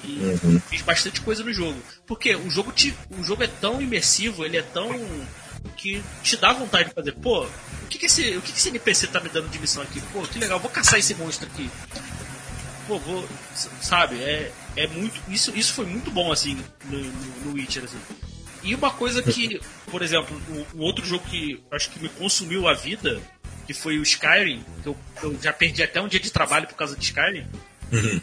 E uhum. fiz bastante coisa no jogo. Porque o jogo, te, o jogo é tão imersivo, ele é tão. que te dá vontade de fazer. Pô, o que, que, esse, o que, que esse NPC tá me dando de missão aqui? Pô, que legal, vou caçar esse monstro aqui. Pô, vou. Sabe, é, é muito. Isso, isso foi muito bom, assim, no, no, no Witcher, assim. E uma coisa que, por exemplo, o, o, outro jogo que acho que me consumiu a vida, que foi o Skyrim, que eu, eu já perdi até um dia de trabalho por causa de Skyrim. Uhum.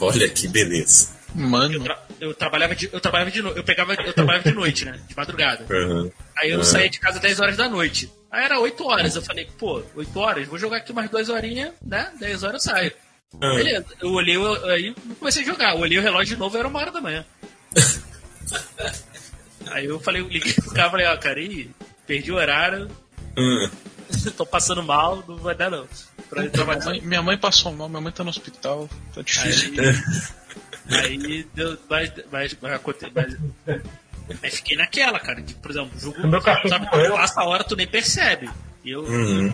Olha que beleza. Mano. Eu, tra eu, trabalhava de, eu trabalhava de eu pegava eu trabalhava de noite, né? De madrugada. Uhum. Aí eu uhum. saía de casa 10 horas da noite. Aí era 8 horas. Eu falei, pô, 8 horas, vou jogar aqui umas 2 horinhas, né? 10 horas eu saio. Uhum. Beleza. Eu olhei, eu, aí comecei a jogar. Eu olhei o relógio de novo, era uma hora da manhã. aí eu falei, liguei pro cara falei, ó, cara, aí, perdi o horário. Uhum. Tô passando mal, não vai dar não. Minha mãe, minha mãe passou mal, minha mãe tá no hospital, tá difícil. Aí, aí deu. Mas, mas, mas, mas, mas fiquei naquela, cara. De, por exemplo, o jogo. Meu sabe, quando passa a hora, tu nem percebe. E, eu, uhum.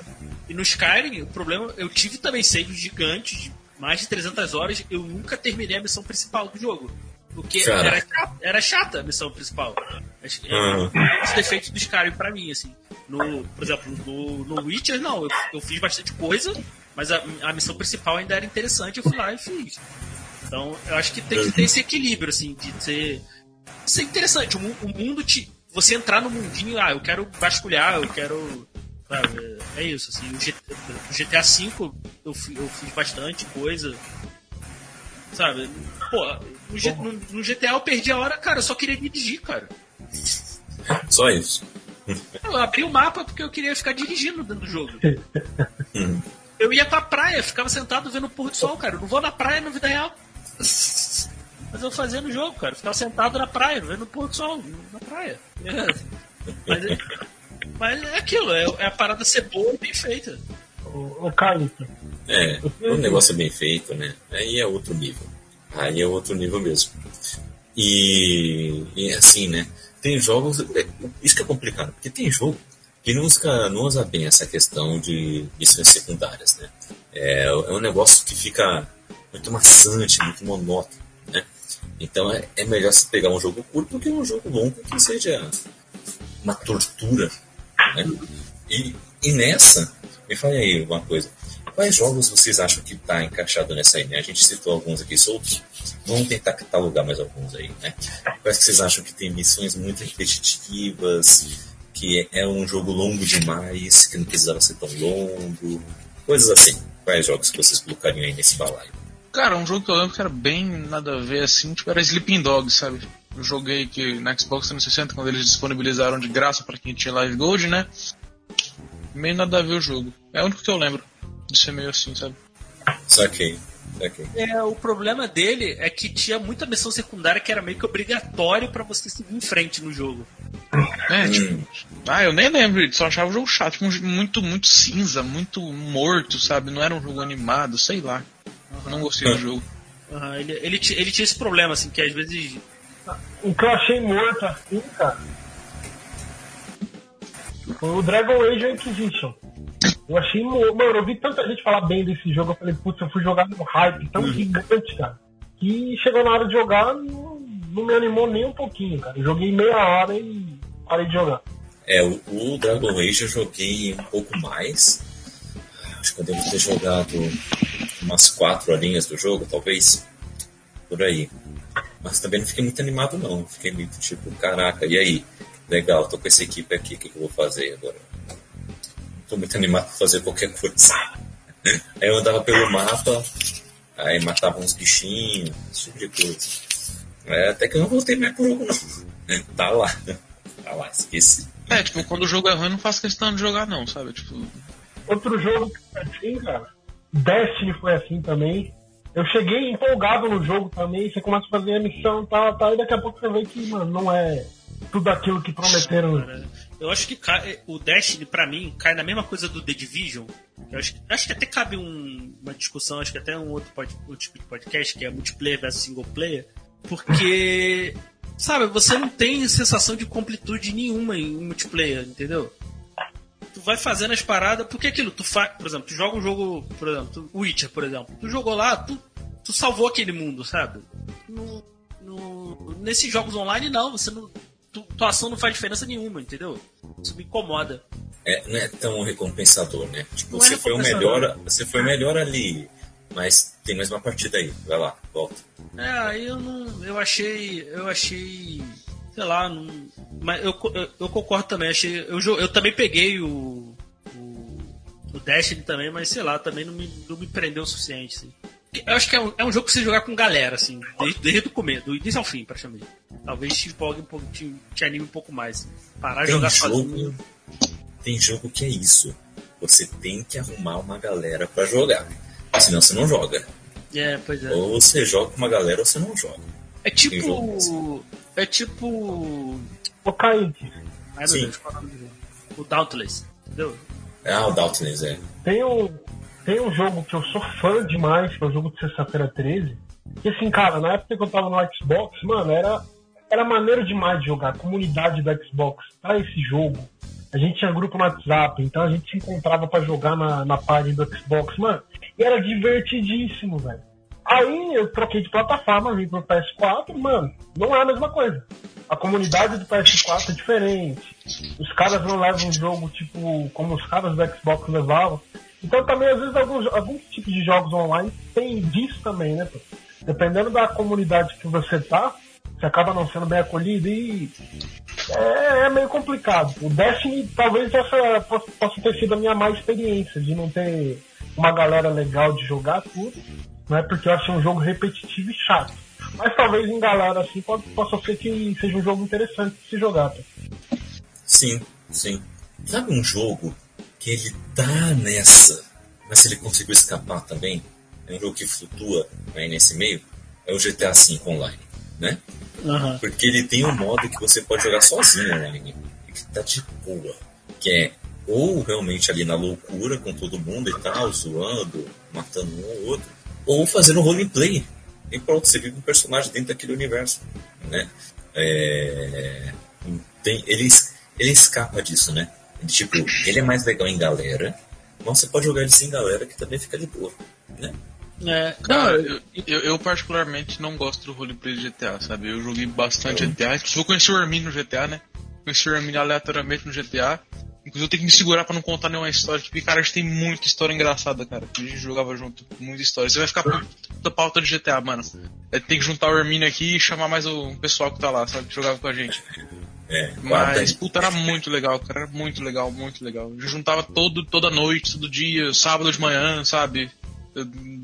e no Skyrim, o problema. Eu tive também saves gigantes, de mais de 300 horas. Eu nunca terminei a missão principal do jogo. Porque era, era chata a missão principal. Uhum. Os defeitos do Skyrim pra mim, assim. No, por exemplo, no, no Witcher, não. Eu, eu fiz bastante coisa, mas a, a missão principal ainda era interessante. Eu fui lá e fiz. Então, eu acho que tem que ter esse equilíbrio, assim, de ser, ser interessante. O, o mundo te. Você entrar no mundinho, ah, eu quero vasculhar, eu quero. é isso, assim. O GTA, o GTA V eu, eu fiz bastante coisa. Sabe? Pô, no, G- no- no GTA eu perdi a hora, cara, eu só queria dirigir, cara. Só isso. Eu abri o mapa porque eu queria ficar dirigindo dentro do jogo. Eu ia pra praia, ficava sentado vendo o pôr do sol, cara. Eu não vou na praia na vida real. Mas eu fazia no jogo, cara. Eu ficava sentado na praia, vendo o pôr do sol, na praia. É. Mas, é, mas é aquilo, é, é a parada ser boa e bem feita. Ô, ô Kaique, É, o negócio é bem feito, né? Aí é outro nível. Aí é outro nível mesmo. E, e assim, né? Tem jogos. é, Isso que é complicado, porque tem jogo que não usa, não usa bem essa questão de missões secundárias, né? É, é um negócio que fica muito maçante, muito monótono, né? Então é, é melhor você pegar um jogo curto do que um jogo longo que seja uma tortura, né? E, e nessa, me fale aí uma coisa. Quais jogos vocês acham que está encaixado nessa aí, né? A gente citou alguns aqui soltos. Vamos tentar catalogar mais alguns aí, né? Quais que vocês acham que tem missões muito repetitivas, que é um jogo longo demais, que não precisava ser tão longo, coisas assim. Quais jogos que vocês colocariam aí nesse balaio? Cara, um jogo que eu lembro que era bem nada a ver assim, tipo, era Sleeping Dogs, sabe? Eu joguei que na Xbox 360 quando eles disponibilizaram de graça pra quem tinha Live Gold, né? Meio nada a ver o jogo. É o único que eu lembro de ser meio assim, sabe? Saquei, saquei. É, o problema dele é que tinha muita missão secundária que era meio que obrigatório pra você seguir em frente no jogo. É, Hum. tipo. Ah, eu nem lembro, só achava o jogo chato, tipo, um jogo muito, muito cinza, muito morto, sabe? Não era um jogo animado, sei lá. Não gostei do jogo. Aham, ele, ele, ele tinha esse problema, assim, que às vezes. o que eu achei morto assim, cara, foi o Dragon Age Inquisition. Eu achei, mano, eu vi tanta gente falar bem desse jogo, eu falei, putz, eu fui jogar no hype tão gigante, cara, que chegou na hora de jogar, não, não me animou nem um pouquinho, cara. Eu joguei meia hora e parei de jogar. É, o, o Dragon Age eu joguei um pouco mais. Acho que eu devo ter jogado umas quatro horinhas do jogo, talvez. Por aí. Mas também não fiquei muito animado, não. Fiquei meio tipo, caraca, e aí? Legal, tô com essa equipe aqui, o que, que eu vou fazer agora? Não tô muito animado pra fazer qualquer coisa. Aí eu andava pelo mapa, aí matava uns bichinhos, esse tipo de coisa. É, até que eu não voltei mais pro jogo, não. Tá lá. Tá lá, esqueci. É, tipo, quando o jogo é ruim, eu não faço questão de jogar, não, sabe? Tipo, Outro jogo que foi assim, cara, Destiny foi assim também. Eu cheguei empolgado no jogo também, você começa a fazer a missão e tal, tal, e daqui a pouco você vê que, mano, não é tudo aquilo que prometeram. Cara, eu acho que cai- o Destiny, pra mim, cai na mesma coisa do The Division. Eu acho, que- acho que até cabe um- uma discussão, acho que até um outro, pod- outro tipo de podcast, que é multiplayer versus single player. Porque, sabe, você não tem sensação de completude nenhuma em multiplayer, entendeu? Tu vai fazendo as paradas, porque aquilo, tu faz, por exemplo, tu joga um jogo, por exemplo, Witcher, por exemplo, tu jogou lá, tu, tu salvou aquele mundo, sabe? No, no- nesses jogos online, não, você não. Tu, tua ação não faz diferença nenhuma, entendeu? Isso me incomoda. é, não é tão recompensador, né? Tipo, Não é você foi o melhor, você foi o melhor ali, mas tem mais uma partida aí. Vai lá, volta. É, aí eu não. Eu achei. Eu achei. Sei lá, não. Mas eu, eu, eu concordo também, achei. Eu, eu também peguei o. O, o Destiny também, mas sei lá, também não me, não me prendeu o suficiente, assim. Eu acho que é um, é um jogo que você jogar com galera, assim, desde, desde o começo, do início ao fim, praticamente. Talvez te empolgue um pouco, te, te anime um pouco mais. Parar de Tem jogar jogo, sozinho. tem jogo que é isso. Você tem que arrumar uma galera pra jogar. Senão você não joga. É, pois é. Ou você joga com uma galera ou você não joga. É tipo. É tipo. Kaique, Ai Sim. Deus, é o do jogo? O Dauntless, entendeu? Ah, o Doubtless, é. tem um, tem um jogo que eu sou fã demais, que é o jogo de sexta-feira 13. Que assim, cara, na época que eu tava no Xbox, mano, era, era maneiro demais de jogar. A comunidade do Xbox pra esse jogo. A gente tinha grupo no WhatsApp, então a gente se encontrava pra jogar na, na página do Xbox, mano. E era divertidíssimo, velho. Aí eu troquei de plataforma, vim pro PS4, mano, não é a mesma coisa. A comunidade do PS4 é diferente. Os caras não levam o jogo, tipo, como os caras do Xbox levavam. Então também, às vezes, alguns, alguns tipos de jogos online tem disso também, né? Dependendo da comunidade que você tá, você acaba não sendo bem acolhido e é, é meio complicado. O Destiny, talvez essa possa, possa ter sido a minha má experiência, de não ter uma galera legal de jogar tudo. Né? Porque eu achei um jogo repetitivo e chato. Mas talvez em galera assim pode, possa ser que seja um jogo interessante de se jogar. Tá? Sim, sim. Sabe um jogo que ele tá nessa, mas ele conseguiu escapar também? É um jogo que flutua aí nesse meio? É o GTA V Online, né? Uhum. Porque ele tem um modo que você pode jogar sozinho online, e que tá de boa. Que é ou realmente ali na loucura com todo mundo e tal, zoando, matando um ou outro, ou fazendo roleplay. E pronto, você vive um personagem dentro daquele universo, né? É... Tem, ele, ele escapa disso, né? Tipo, ele é mais legal em galera, mas você pode jogar ele sem galera que também fica de boa, né? É, Cara, não, eu, eu, eu particularmente não gosto do roleplay de GTA, sabe? Eu joguei bastante GTA, inclusive eu conheci o Armin no GTA, né? Conheci o Armin aleatoriamente no GTA. Inclusive eu tenho que me segurar pra não contar nenhuma história, porque, cara, a gente tem muita história engraçada, cara. A gente jogava junto, muita história. Você vai ficar puto da pauta de GTA, mano. É, tem que juntar o Hermínio aqui e chamar mais o pessoal que tá lá, sabe? Que jogava com a gente. É, Mas, puta, era muito legal, cara. Era muito legal, muito legal. A gente juntava todo, toda noite, todo dia, sábado de manhã, sabe?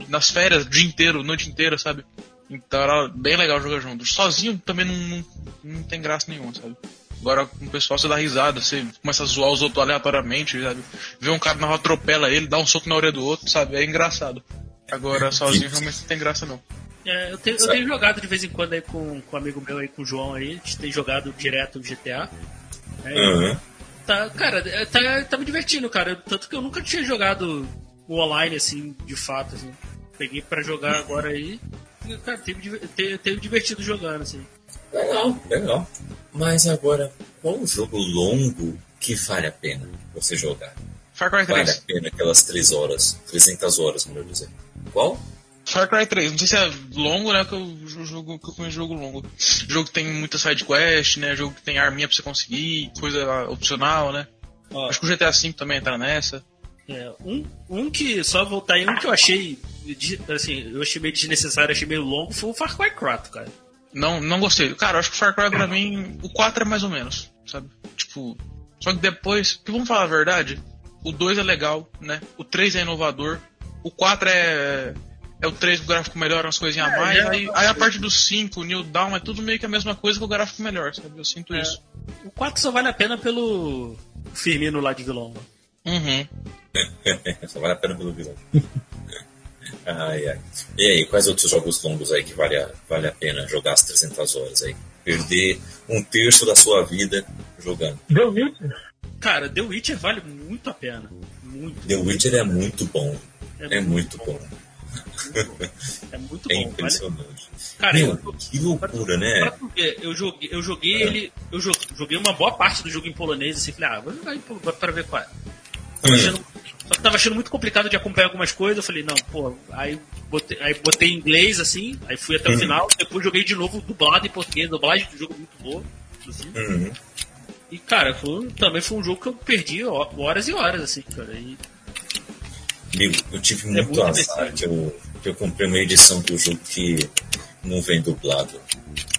Nas férias, o dia inteiro, noite inteira, sabe? Então era bem legal jogar junto. Sozinho também não, não, não tem graça nenhuma, sabe? Agora com o pessoal você dá risada, você começa a zoar os outros aleatoriamente, sabe? Vê um cara na rua, atropela ele, dá um soco na orelha do outro, sabe? É engraçado. Agora sozinho realmente não tem graça não. é, eu, tenho, eu tenho jogado de vez em quando aí com, com um amigo meu aí, com o João aí. A gente tem jogado direto GTA. É, Aham. tá, cara, é, tá, tá me divertindo, cara. Tanto que eu nunca tinha jogado o online, assim, de fato, assim. Peguei pra jogar agora aí. e, Cara, teve, diver- te- teve divertido jogando, assim. Legal, legal. Mas agora, qual o jogo longo que vale a pena você jogar? Far Cry Vale 3. a pena aquelas 3 horas, 300 horas, melhor dizer. Qual? Far Cry 3, não sei se é longo, né? Que eu jogo que eu conheço jogo longo. Jogo que tem muita side quest, né? Jogo que tem arminha pra você conseguir, coisa opcional, né? Ó, Acho que o GTA V também entra nessa. é, um, um que, só voltar aí, um que eu achei, assim, eu achei meio desnecessário, achei meio longo, foi o Far Cry 4, cara. Não, não gostei. Cara, eu acho que o Far Cry pra mim, o 4 é mais ou menos, sabe? Tipo, só que depois, que vamos falar a verdade, o 2 é legal, né? O 3 é inovador, o 4 é é o 3 com o gráfico melhor, umas coisinhas a É, mais, aí, aí a parte do 5, o New Down, é tudo meio que a mesma coisa com o gráfico melhor, sabe? Eu sinto É. isso. O 4 só vale a pena pelo Firmino lá de vilão. né? Uhum. Só vale a pena pelo vilão. ai, ai. E aí, quais outros jogos longos aí que vale a, vale a pena jogar as 300 horas aí? Perder um terço da sua vida jogando. Deu Witcher? Cara, The Witcher vale muito a pena. Muito. The Witcher é muito bom. É muito bom. É muito É bom. Vale... impressionante. Cara, Meu, eu, que loucura, Pra né? eu joguei, eu joguei ele. Eu jo- joguei uma boa parte do jogo em polonês assim, falei, ah, vou jogar em polonês pra ver qual é. Hum. Só que tava achando muito complicado de acompanhar algumas coisas, eu falei, não, pô, aí botei, aí botei em inglês, assim, aí fui até o Hum. final, depois joguei de novo dublado em português, dublagem do jogo muito boa. Assim. Uhum. E cara, foi, também foi um jogo que eu perdi ho- horas e horas, assim, cara. E, Meu, eu tive É muito muito azar que eu, que eu comprei uma edição do jogo que não vem dublado.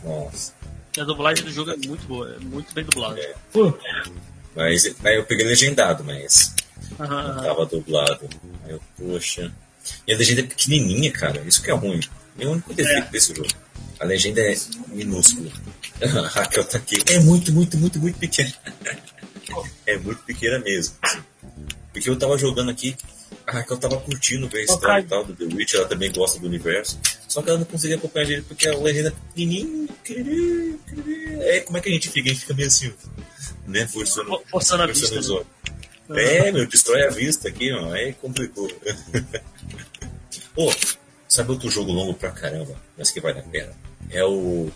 Nossa. a dublagem do jogo é muito boa, é muito bem dublado. É. Mas aí eu peguei legendado, mas Aham, não tava dublado. Aí eu, poxa. E a legenda é pequenininha, cara. Isso que é ruim. É o único defeito desse jogo. A legenda é minúscula. A Raquel tá aqui. É muito, muito, muito, muito pequena. É muito pequena mesmo. assim. Porque eu tava jogando aqui, a Raquel tava curtindo ver a história e tal do The Witch, ela também gosta do universo. Só que ela não conseguia acompanhar direito porque a legenda é pequenininha. É, como é que a gente fica? A gente fica meio assim, né? Forçando, For- forçando a forçando vista, os né? olhos. É, meu, destrói a vista aqui, ó. Aí complicou. Pô, sabe outro jogo longo pra caramba, mas que vale a pena? É o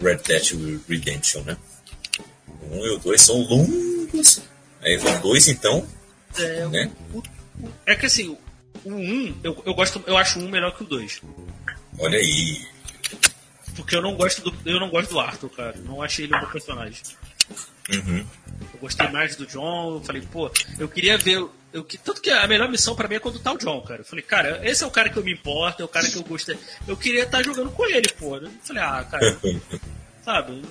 Red Dead Redemption, né? O um e o dois são longos. Aí o dois, então, É, né? É que assim, o 1, eu, eu gosto, eu acho o 1 melhor que o 2. Olha aí. Porque eu não gosto do, eu não gosto do Arthur, cara. Não achei ele um bom personagem. Uhum. Eu gostei mais do John, eu falei, pô, eu queria ver. Eu, que- tanto que a melhor missão pra mim é quando tá o John, cara. Eu falei, cara, esse é o cara que eu me importo, é o cara que eu gostei. Eu queria estar jogando com ele, pô. Eu falei, ah, cara, sabe?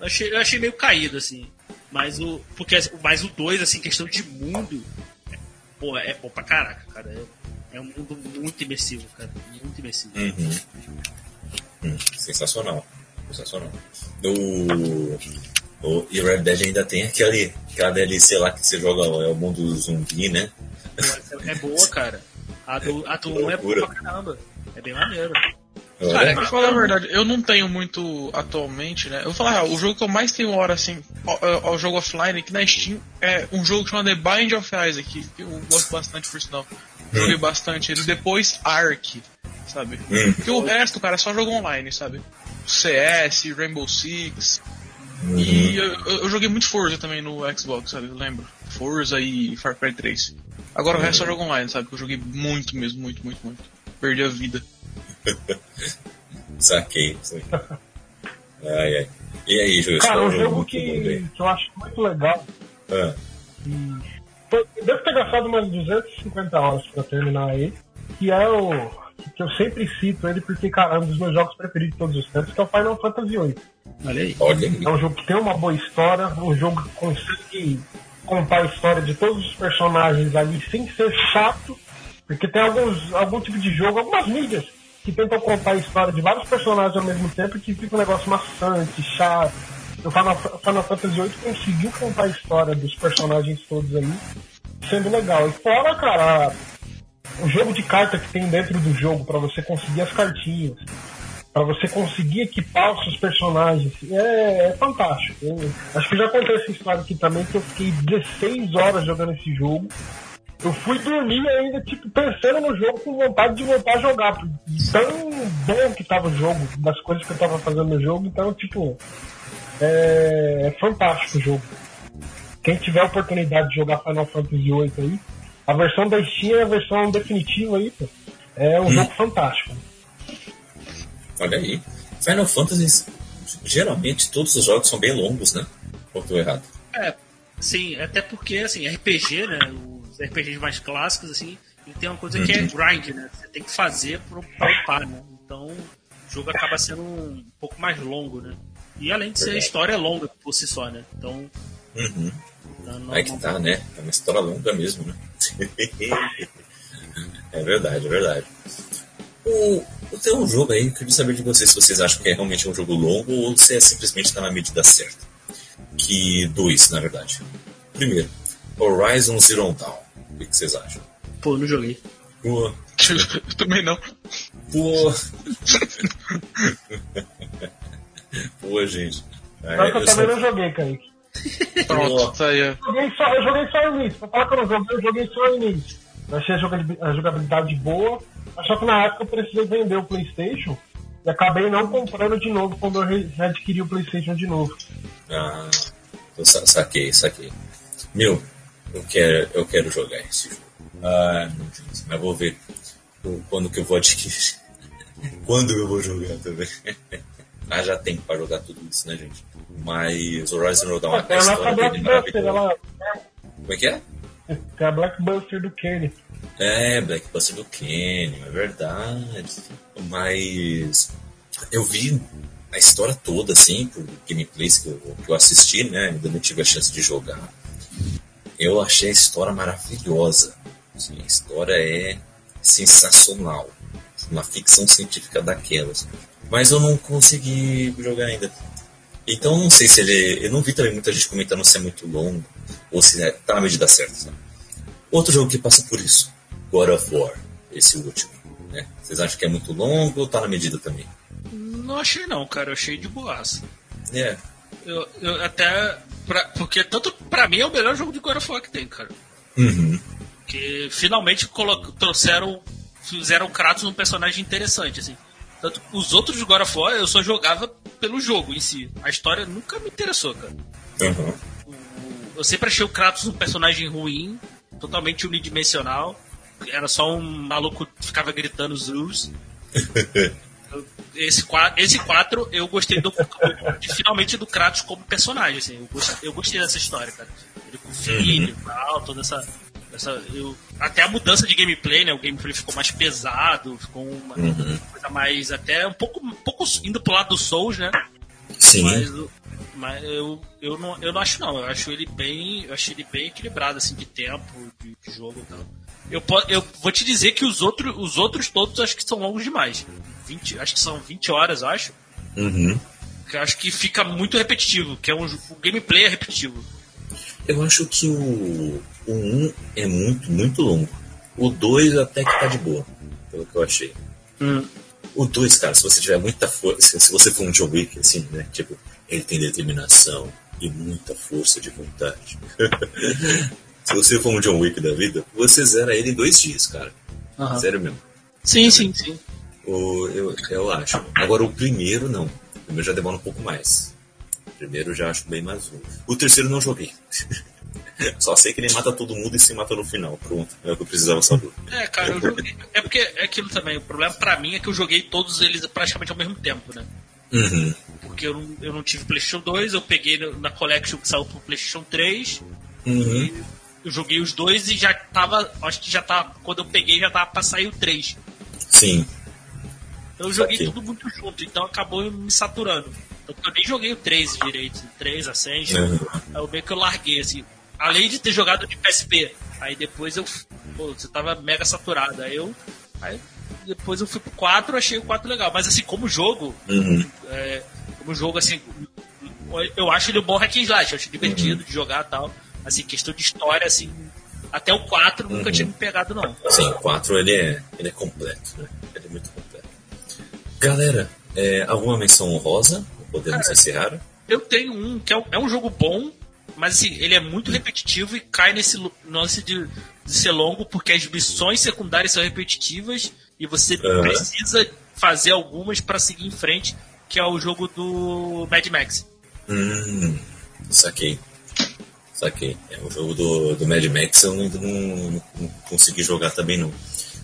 Eu achei, eu achei meio caído, assim. Mas o. Porque mas o 2, assim, questão de mundo. é- Pô, é bom pra caraca, cara. É É um mundo muito imersivo, cara. Muito imersivo. Uhum. Hum, sensacional. Sensacional. O, o, e o Red Dead ainda tem aquele, aquela DLC lá que você joga, é o mundo zumbi, né? É boa, cara. A do, a do 1 é boa pra caramba. É bem maneiro. Cara, pra falar a verdade, eu não tenho muito atualmente, né? Eu vou falar, o jogo que eu mais tenho hora, assim, ao, jogo offline aqui na Steam é um jogo chamado The Bind of Isaac, que eu gosto bastante por sinal. Joguei hum. bastante ele. Depois Ark, sabe? Hum. Porque o resto, cara, é só jogo online, sabe? CS, Rainbow Six. Uhum. E eu, eu, joguei muito Forza também no Xbox, sabe? Eu lembro. Forza e Far Cry 3. Agora uhum. o resto é só jogo online, sabe? Que eu joguei muito mesmo, muito, muito, muito. Perdi a vida. saquei, saquei. Ai, ai. E aí, Júlio? Cara, um jogo que, que eu acho muito legal. Ah. E, deve ter gastado umas 250 horas pra terminar ele. Que é o. Que eu sempre cito ele porque, cara, é um dos meus jogos preferidos de todos os tempos, que é o Final Fantasy VIII. Olha aí. É um jogo que tem uma boa história, um jogo que consegue contar a história de todos os personagens ali sem ser chato, porque tem alguns, algum tipo de jogo, algumas mídias que tentam contar a história de vários personagens ao mesmo tempo que fica um negócio maçante, chato. O Final, Final Fantasy VIII conseguiu contar a história dos personagens todos ali, sendo legal. E fora, cara, o jogo de carta que tem dentro do jogo para você conseguir as cartinhas, para você conseguir equipar os seus personagens, é, é fantástico. Eu, acho que já contei essa história aqui também, que eu fiquei 16 horas jogando esse jogo eu fui dormir ainda, tipo, pensando no jogo com vontade de voltar a jogar. Tão bom que tava o jogo, das coisas que eu tava fazendo no jogo, então, tipo, é, é fantástico o jogo. Quem tiver oportunidade de jogar Final Fantasy VIII aí, a versão da Steam é a versão definitiva aí, pô. É um hum. jogo fantástico. Olha aí. Final Fantasy, geralmente todos os jogos são bem longos, né? Ou tô errado? É, sim, até porque, assim, RPG, né? os RPGs mais clássicos, assim, ele tem uma coisa que é uhum. grind, né? Você tem que fazer pra upar, né? Então o jogo acaba sendo um pouco mais longo, né? E além de ser a história longa por si só, né? Então. Uhum. Aí que tá, né? É uma história longa mesmo, né? é verdade, é verdade. O, tem um jogo aí, eu queria saber de vocês se vocês acham que é realmente um jogo longo ou se é simplesmente tá na medida certa. Que dois, na verdade. Primeiro, Horizon Zero Dawn. O que, vocês acham? Pô, não joguei. Pô. Também não. Pô. Pô, gente. É, eu, eu também não joguei, Kaique. Pronto, tá aí. Eu joguei só, eu joguei só o início. Pra falar que eu não joguei, eu joguei só o início. Eu achei a jogabilidade boa. Só que na época eu precisei vender o PlayStation e acabei não comprando de novo quando eu readquiri o PlayStation de novo. Ah, eu saquei, saquei. Meu, eu quero, eu quero jogar esse jogo. Ah, meu Deus, mas vou ver quando que eu vou adquirir. quando eu vou jogar também. ah, já tem para jogar tudo isso, né, gente? Mas o Horizon Zero Dawn, a história dele é maravilhosa. Como é que é? É a Blackbuster do Kenny. É, Blackbuster do Kenny, é verdade. Mas eu vi a história toda, assim, por gameplays que eu, que eu assisti, né? Ainda não tive a chance de jogar eu achei a história maravilhosa. Assim, a história é sensacional. Uma ficção científica daquelas. Mas eu não consegui jogar ainda. Então não sei se ele. Eu não vi também muita gente comentando se é muito longo ou se é, tá na medida certa. Sabe? Outro jogo que passa por isso: God of War, esse último. Né? Vocês acham que é muito longo ou tá na medida também? Não achei não, cara. Eu achei de boaça. É. Eu, eu até Pra, porque tanto pra mim é o melhor jogo de God of War que tem, cara. Uhum. Que finalmente trouxeram. Fizeram Kratos um personagem interessante, assim. Tanto os outros God of War eu só jogava pelo jogo em si. A história nunca me interessou, cara. Uhum. Eu sempre achei o Kratos um personagem ruim, totalmente unidimensional. Era só um maluco que ficava gritando Zeus. esse 4, esse 4 eu gostei do, de, finalmente do Kratos como personagem, assim. Eu gostei, eu gostei dessa história, cara. Ele com o filho e tal, toda essa. Essa eu, até a mudança de gameplay, né? O gameplay ficou mais pesado, ficou uma uhum. coisa mais. Até um pouco, um pouco indo pro lado do Souls, né? Sim. Mas, mas eu, eu, não, eu não acho não. Eu acho ele bem. Eu acho ele bem equilibrado, assim, de tempo, de, de jogo e tal. Eu, eu vou te dizer que os, outro, os outros todos acho que são longos demais. 20, acho que são 20 horas, acho. Uhum. Que acho que fica muito repetitivo, que é um o gameplay é repetitivo. Eu acho que o, o 1 é muito, muito longo. O 2 até que tá de boa, pelo que eu achei. Hum. O 2, cara, se você tiver muita força, se você for um John Wick, assim, né? Tipo, ele tem determinação e muita força de vontade. se você for um John Wick da vida, você zera ele em dois dias, cara. Aham. Sério mesmo. Sim, sim, sim. O, eu, eu acho. Agora, o primeiro, não. O primeiro já demora um pouco mais. O primeiro eu já acho bem mais um. O terceiro não joguei. Só sei que ele mata todo mundo e se mata no final. Pronto. É o que eu precisava saber. É, cara, eu joguei. É porque é aquilo também. O problema pra mim é que eu joguei todos eles praticamente ao mesmo tempo, né? Uhum. Porque eu não, eu não tive PlayStation 2, eu peguei na Collection que saiu pro PlayStation 3. Uhum. Eu joguei os dois e já tava. Acho que já tava. Quando eu peguei já tava pra sair o 3. Sim. Então eu joguei Saquei. tudo muito junto, então acabou me saturando. Eu nem joguei o 3 direito, o 3, Ascension. Uhum. Aí eu meio que eu larguei, assim. Além de ter jogado de PSP. Aí depois eu. Pô, você tava mega saturado. Aí eu. Aí depois eu fui pro 4, achei o 4 legal. Mas assim, como jogo, Uhum. é, como jogo, assim, eu acho ele um bom hack and slash, eu acho divertido Uhum. de jogar e tal. Assim, questão de história, assim, até o 4 nunca Uhum. tinha me pegado, não. Sim, o 4 ele é, ele é completo, né? Ele é muito completo. Galera, é, alguma menção honrosa? Podemos Cara, encerrar? Eu tenho um que é um, é um jogo bom, mas assim, ele é muito repetitivo e cai nesse lance de, de ser longo, porque as missões secundárias são repetitivas e você Aham. precisa fazer algumas para seguir em frente, que é o jogo do Mad Max. Hum, saquei. Saquei. É o jogo do, do Mad Max eu ainda não, não, não consegui jogar também não.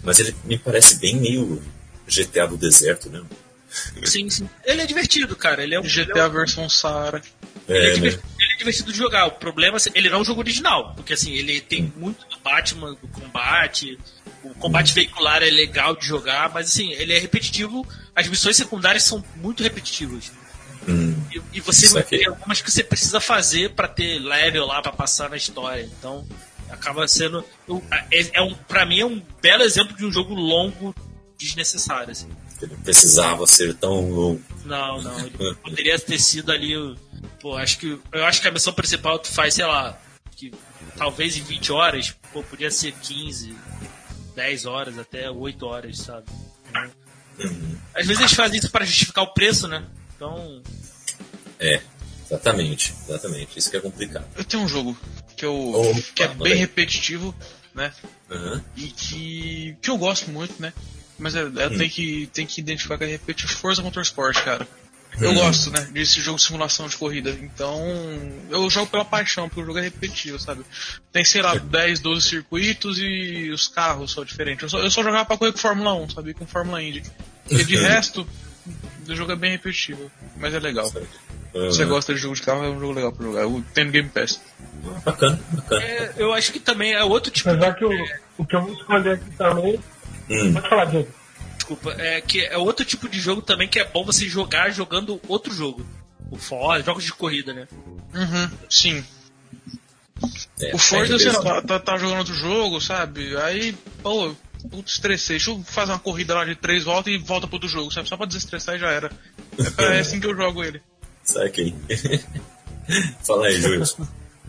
Mas ele me parece bem meio GTA do deserto, né? Sim, sim. Ele é divertido, cara. Ele é um ele é um- GTA versão Saara. Ele é, É, diver- né? ele é divertido de jogar. O problema é que ele não é um jogo original, porque assim, ele tem muito do Batman, do combate. O combate veicular é legal de jogar, mas assim, ele é repetitivo. As missões secundárias são muito repetitivas. Hum, E, e você tem algumas que você precisa fazer pra ter level lá pra passar na história. Então, acaba sendo. É, é um, pra mim é um belo exemplo de um jogo longo desnecessário. Assim. Ele precisava ser tão longo. Não, não. Ele poderia ter sido ali. Pô, acho que. Eu acho que a missão principal tu faz, sei lá, que talvez em 20 horas, pô, podia ser 15, 10 horas, até 8 horas, sabe? Uhum. Às vezes eles fazem isso para justificar o preço, né? Então. É, exatamente, exatamente. Isso que é complicado. Eu tenho um jogo que, eu, Opa, que é bem aí. repetitivo, né? Aham. E que, que eu gosto muito, né? Mas eu, eu tenho, que, tenho que identificar que é repetitivo Forza Motorsport, cara. Eu Hum. gosto, né? Desse jogo de simulação de corrida. Então, eu jogo pela paixão, porque o jogo é repetitivo, sabe? Tem, sei lá, 10, 12 circuitos e os carros são diferentes. Eu só, eu só jogava pra correr com Fórmula 1, sabe? Com Fórmula Indy. E de resto, o jogo é bem repetitivo. Mas é legal. Se você Aham. gosta de jogo de carro, é um jogo legal pra jogar. O- Tem no Game Pass. Bacana, bacana. É, eu acho que também é outro tipo Apesar que o, o que eu vou escolher aqui também. Hum, Pode falar, Diego. desculpa, é que é outro tipo de jogo também que é bom você jogar jogando outro jogo. O Forza, jogos de corrida, né? Uhum, sim. é, O Forza, é, sei lá, tá, tá, tá jogando outro jogo, sabe? Aí, pô, putz, estressei. Deixa eu fazer uma corrida lá de três voltas e volta pro outro jogo, sabe? Só pra desestressar e já era. É, pra- é assim que eu jogo ele. Saquei. Fala aí, Júlio.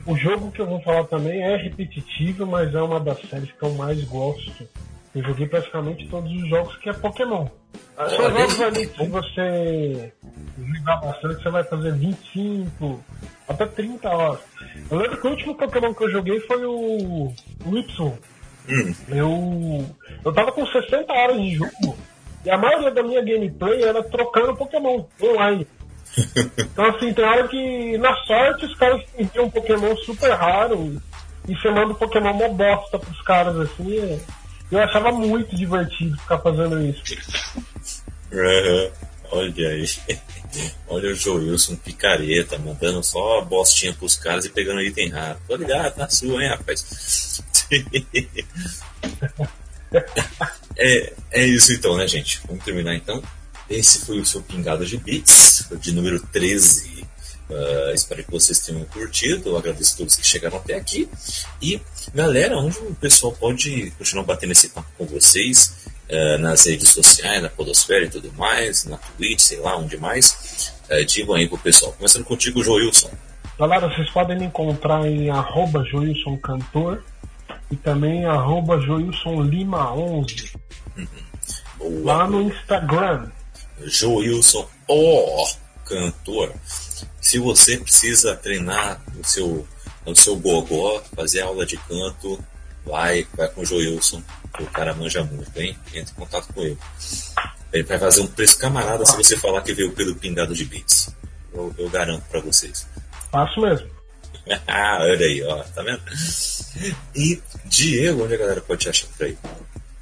O jogo que eu vou falar também é repetitivo, mas é uma das séries que eu mais gosto. Eu joguei praticamente todos os jogos que é Pokémon. São jogos ali que se você jogar bastante, você vai fazer 25, até 30 horas. Eu lembro que o último Pokémon que eu joguei foi o, o Y. Hum, Eu, eu tava com 60 horas de jogo e a maioria da minha gameplay era trocando Pokémon online. Então assim, tem hora que na sorte os caras enviam um Pokémon super raro e você manda um Pokémon mó bosta pros caras assim. Eu achava muito divertido ficar fazendo isso. aham. Olha aí. Olha o Joilson picareta, mandando só bostinha pros caras e pegando item raro. Tô ligado, na sua, hein, rapaz? é, é isso então, né, gente? Vamos terminar então. Esse foi o seu Pingado de Bits, de número 13. Uh, espero que vocês tenham curtido. Eu agradeço a todos que chegaram até aqui. E, galera, onde o pessoal pode continuar batendo esse papo com vocês? Uh, nas redes sociais, na Podosfera e tudo mais, na Twitch, sei lá, onde mais. Uh, digam aí pro pessoal. Começando contigo, Joilson. Galera, vocês podem me encontrar em arroba Joilson Cantor e também arroba Joilson Lima 11. Uhum. Lá no Instagram. Joilson, oh, cantor. Se você precisa treinar o seu, o seu gogó, fazer aula de canto, vai, vai com o Joilson. O cara manja muito, hein? Entre em contato com ele. Ele vai fazer um preço camarada se você falar que veio pelo pingado de bits. Eu, eu garanto para vocês. Faço mesmo. ah, olha aí, ó, tá vendo? E Diego, onde a galera pode te achar por aí?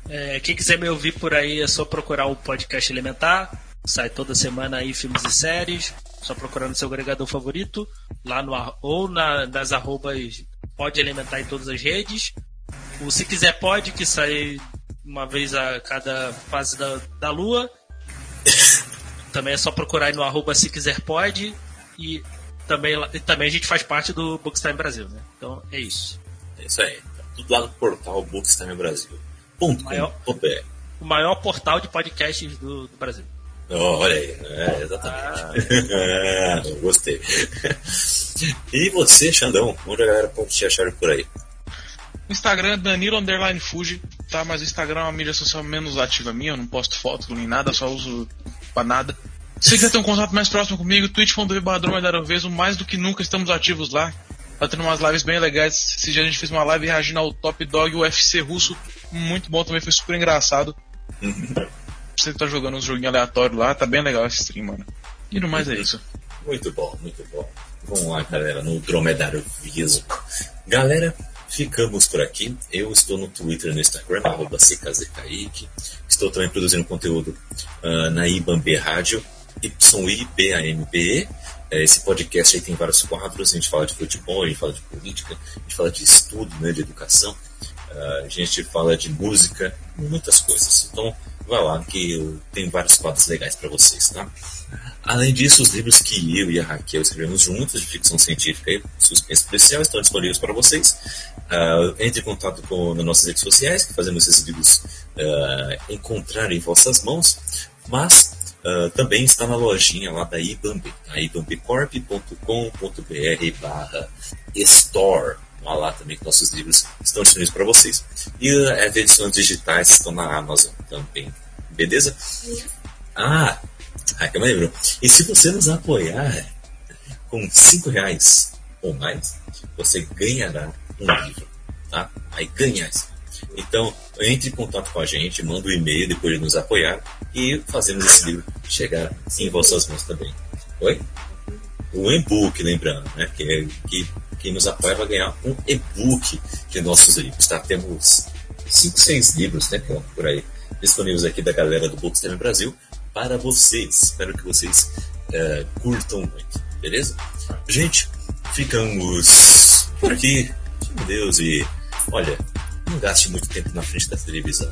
É, quem quiser me ouvir por aí é só procurar o podcast Elementar. Sai toda semana aí filmes e séries. Só procurando seu agregador favorito. Lá no ou na, nas arrobas pode elementar em todas as redes. O Se Quiser Pode, que sai uma vez a cada fase da, da lua. também é só procurar aí no arroba Se Quiser Pode. E também, também a gente faz parte do Bookstime Brasil, né? Então é isso. É isso aí. Tá tudo lá no portal Bookstime Brasil. Ponto o, maior, o maior portal de podcasts do, do Brasil. Olha aí, é, exatamente. Ah. gostei. e você, Xandão, onde a galera pode te achar por aí? Instagram Danilo Underline Fuji, tá? Mas o Instagram é uma mídia social menos ativa minha, eu não posto foto nem nada, só uso pra nada. Se quiser ter um contato mais próximo comigo, twitch.tv o mais do que nunca estamos ativos lá. Tá tendo umas lives bem legais. Esse dia a gente fez uma live reagindo ao Top Dog UFC russo. Muito bom também, foi super engraçado. Você tá jogando uns joguinhos aleatórios lá, tá bem legal esse stream, mano. E no mais é isso. Muito bom, muito bom. Vamos lá, galera, no Dromedário Viso. Galera, ficamos por aqui. Eu estou no Twitter no Instagram, arroba. Estou também produzindo conteúdo uh, na IBAMB Rádio, YIBAMBE. É, esse podcast aí tem vários quadros, a gente fala de futebol, a gente fala de política, a gente fala de estudo, né, de educação, uh, a gente fala de música, muitas coisas. Então, vai lá que tem vários quadros legais para vocês, tá? Além disso, os livros que eu e a Raquel escrevemos juntos de ficção científica e suspense especial estão disponíveis para vocês. Uh, entre em contato com nas nossas redes sociais, que fazemos esses livros uh, encontrar em vossas mãos. Mas Uh, também está na lojinha lá da Ibambe, tá? ibambecorp.com.br barra store. Vá lá também que nossos livros estão disponíveis para vocês. E uh, as edições digitais estão na Amazon também. Beleza? Ah, ah que eu me lembro. E se você nos apoiar com 5 reais ou mais, você ganhará um livro. Tá? Aí ganhar então, entre em contato com a gente, manda um e-mail depois de nos apoiar e fazemos esse livro chegar em vossas mãos também. Oi? Um e-book, lembrando, né? Que, que quem nos apoia vai ganhar um e-book de nossos livros, tá? Temos 5, 6 livros, né? Por aí, disponíveis aqui da galera do Bookstime Brasil para vocês. Espero que vocês uh, curtam muito, beleza? Gente, ficamos por aqui. Meu Deus, e olha, não gaste muito tempo na frente da televisão.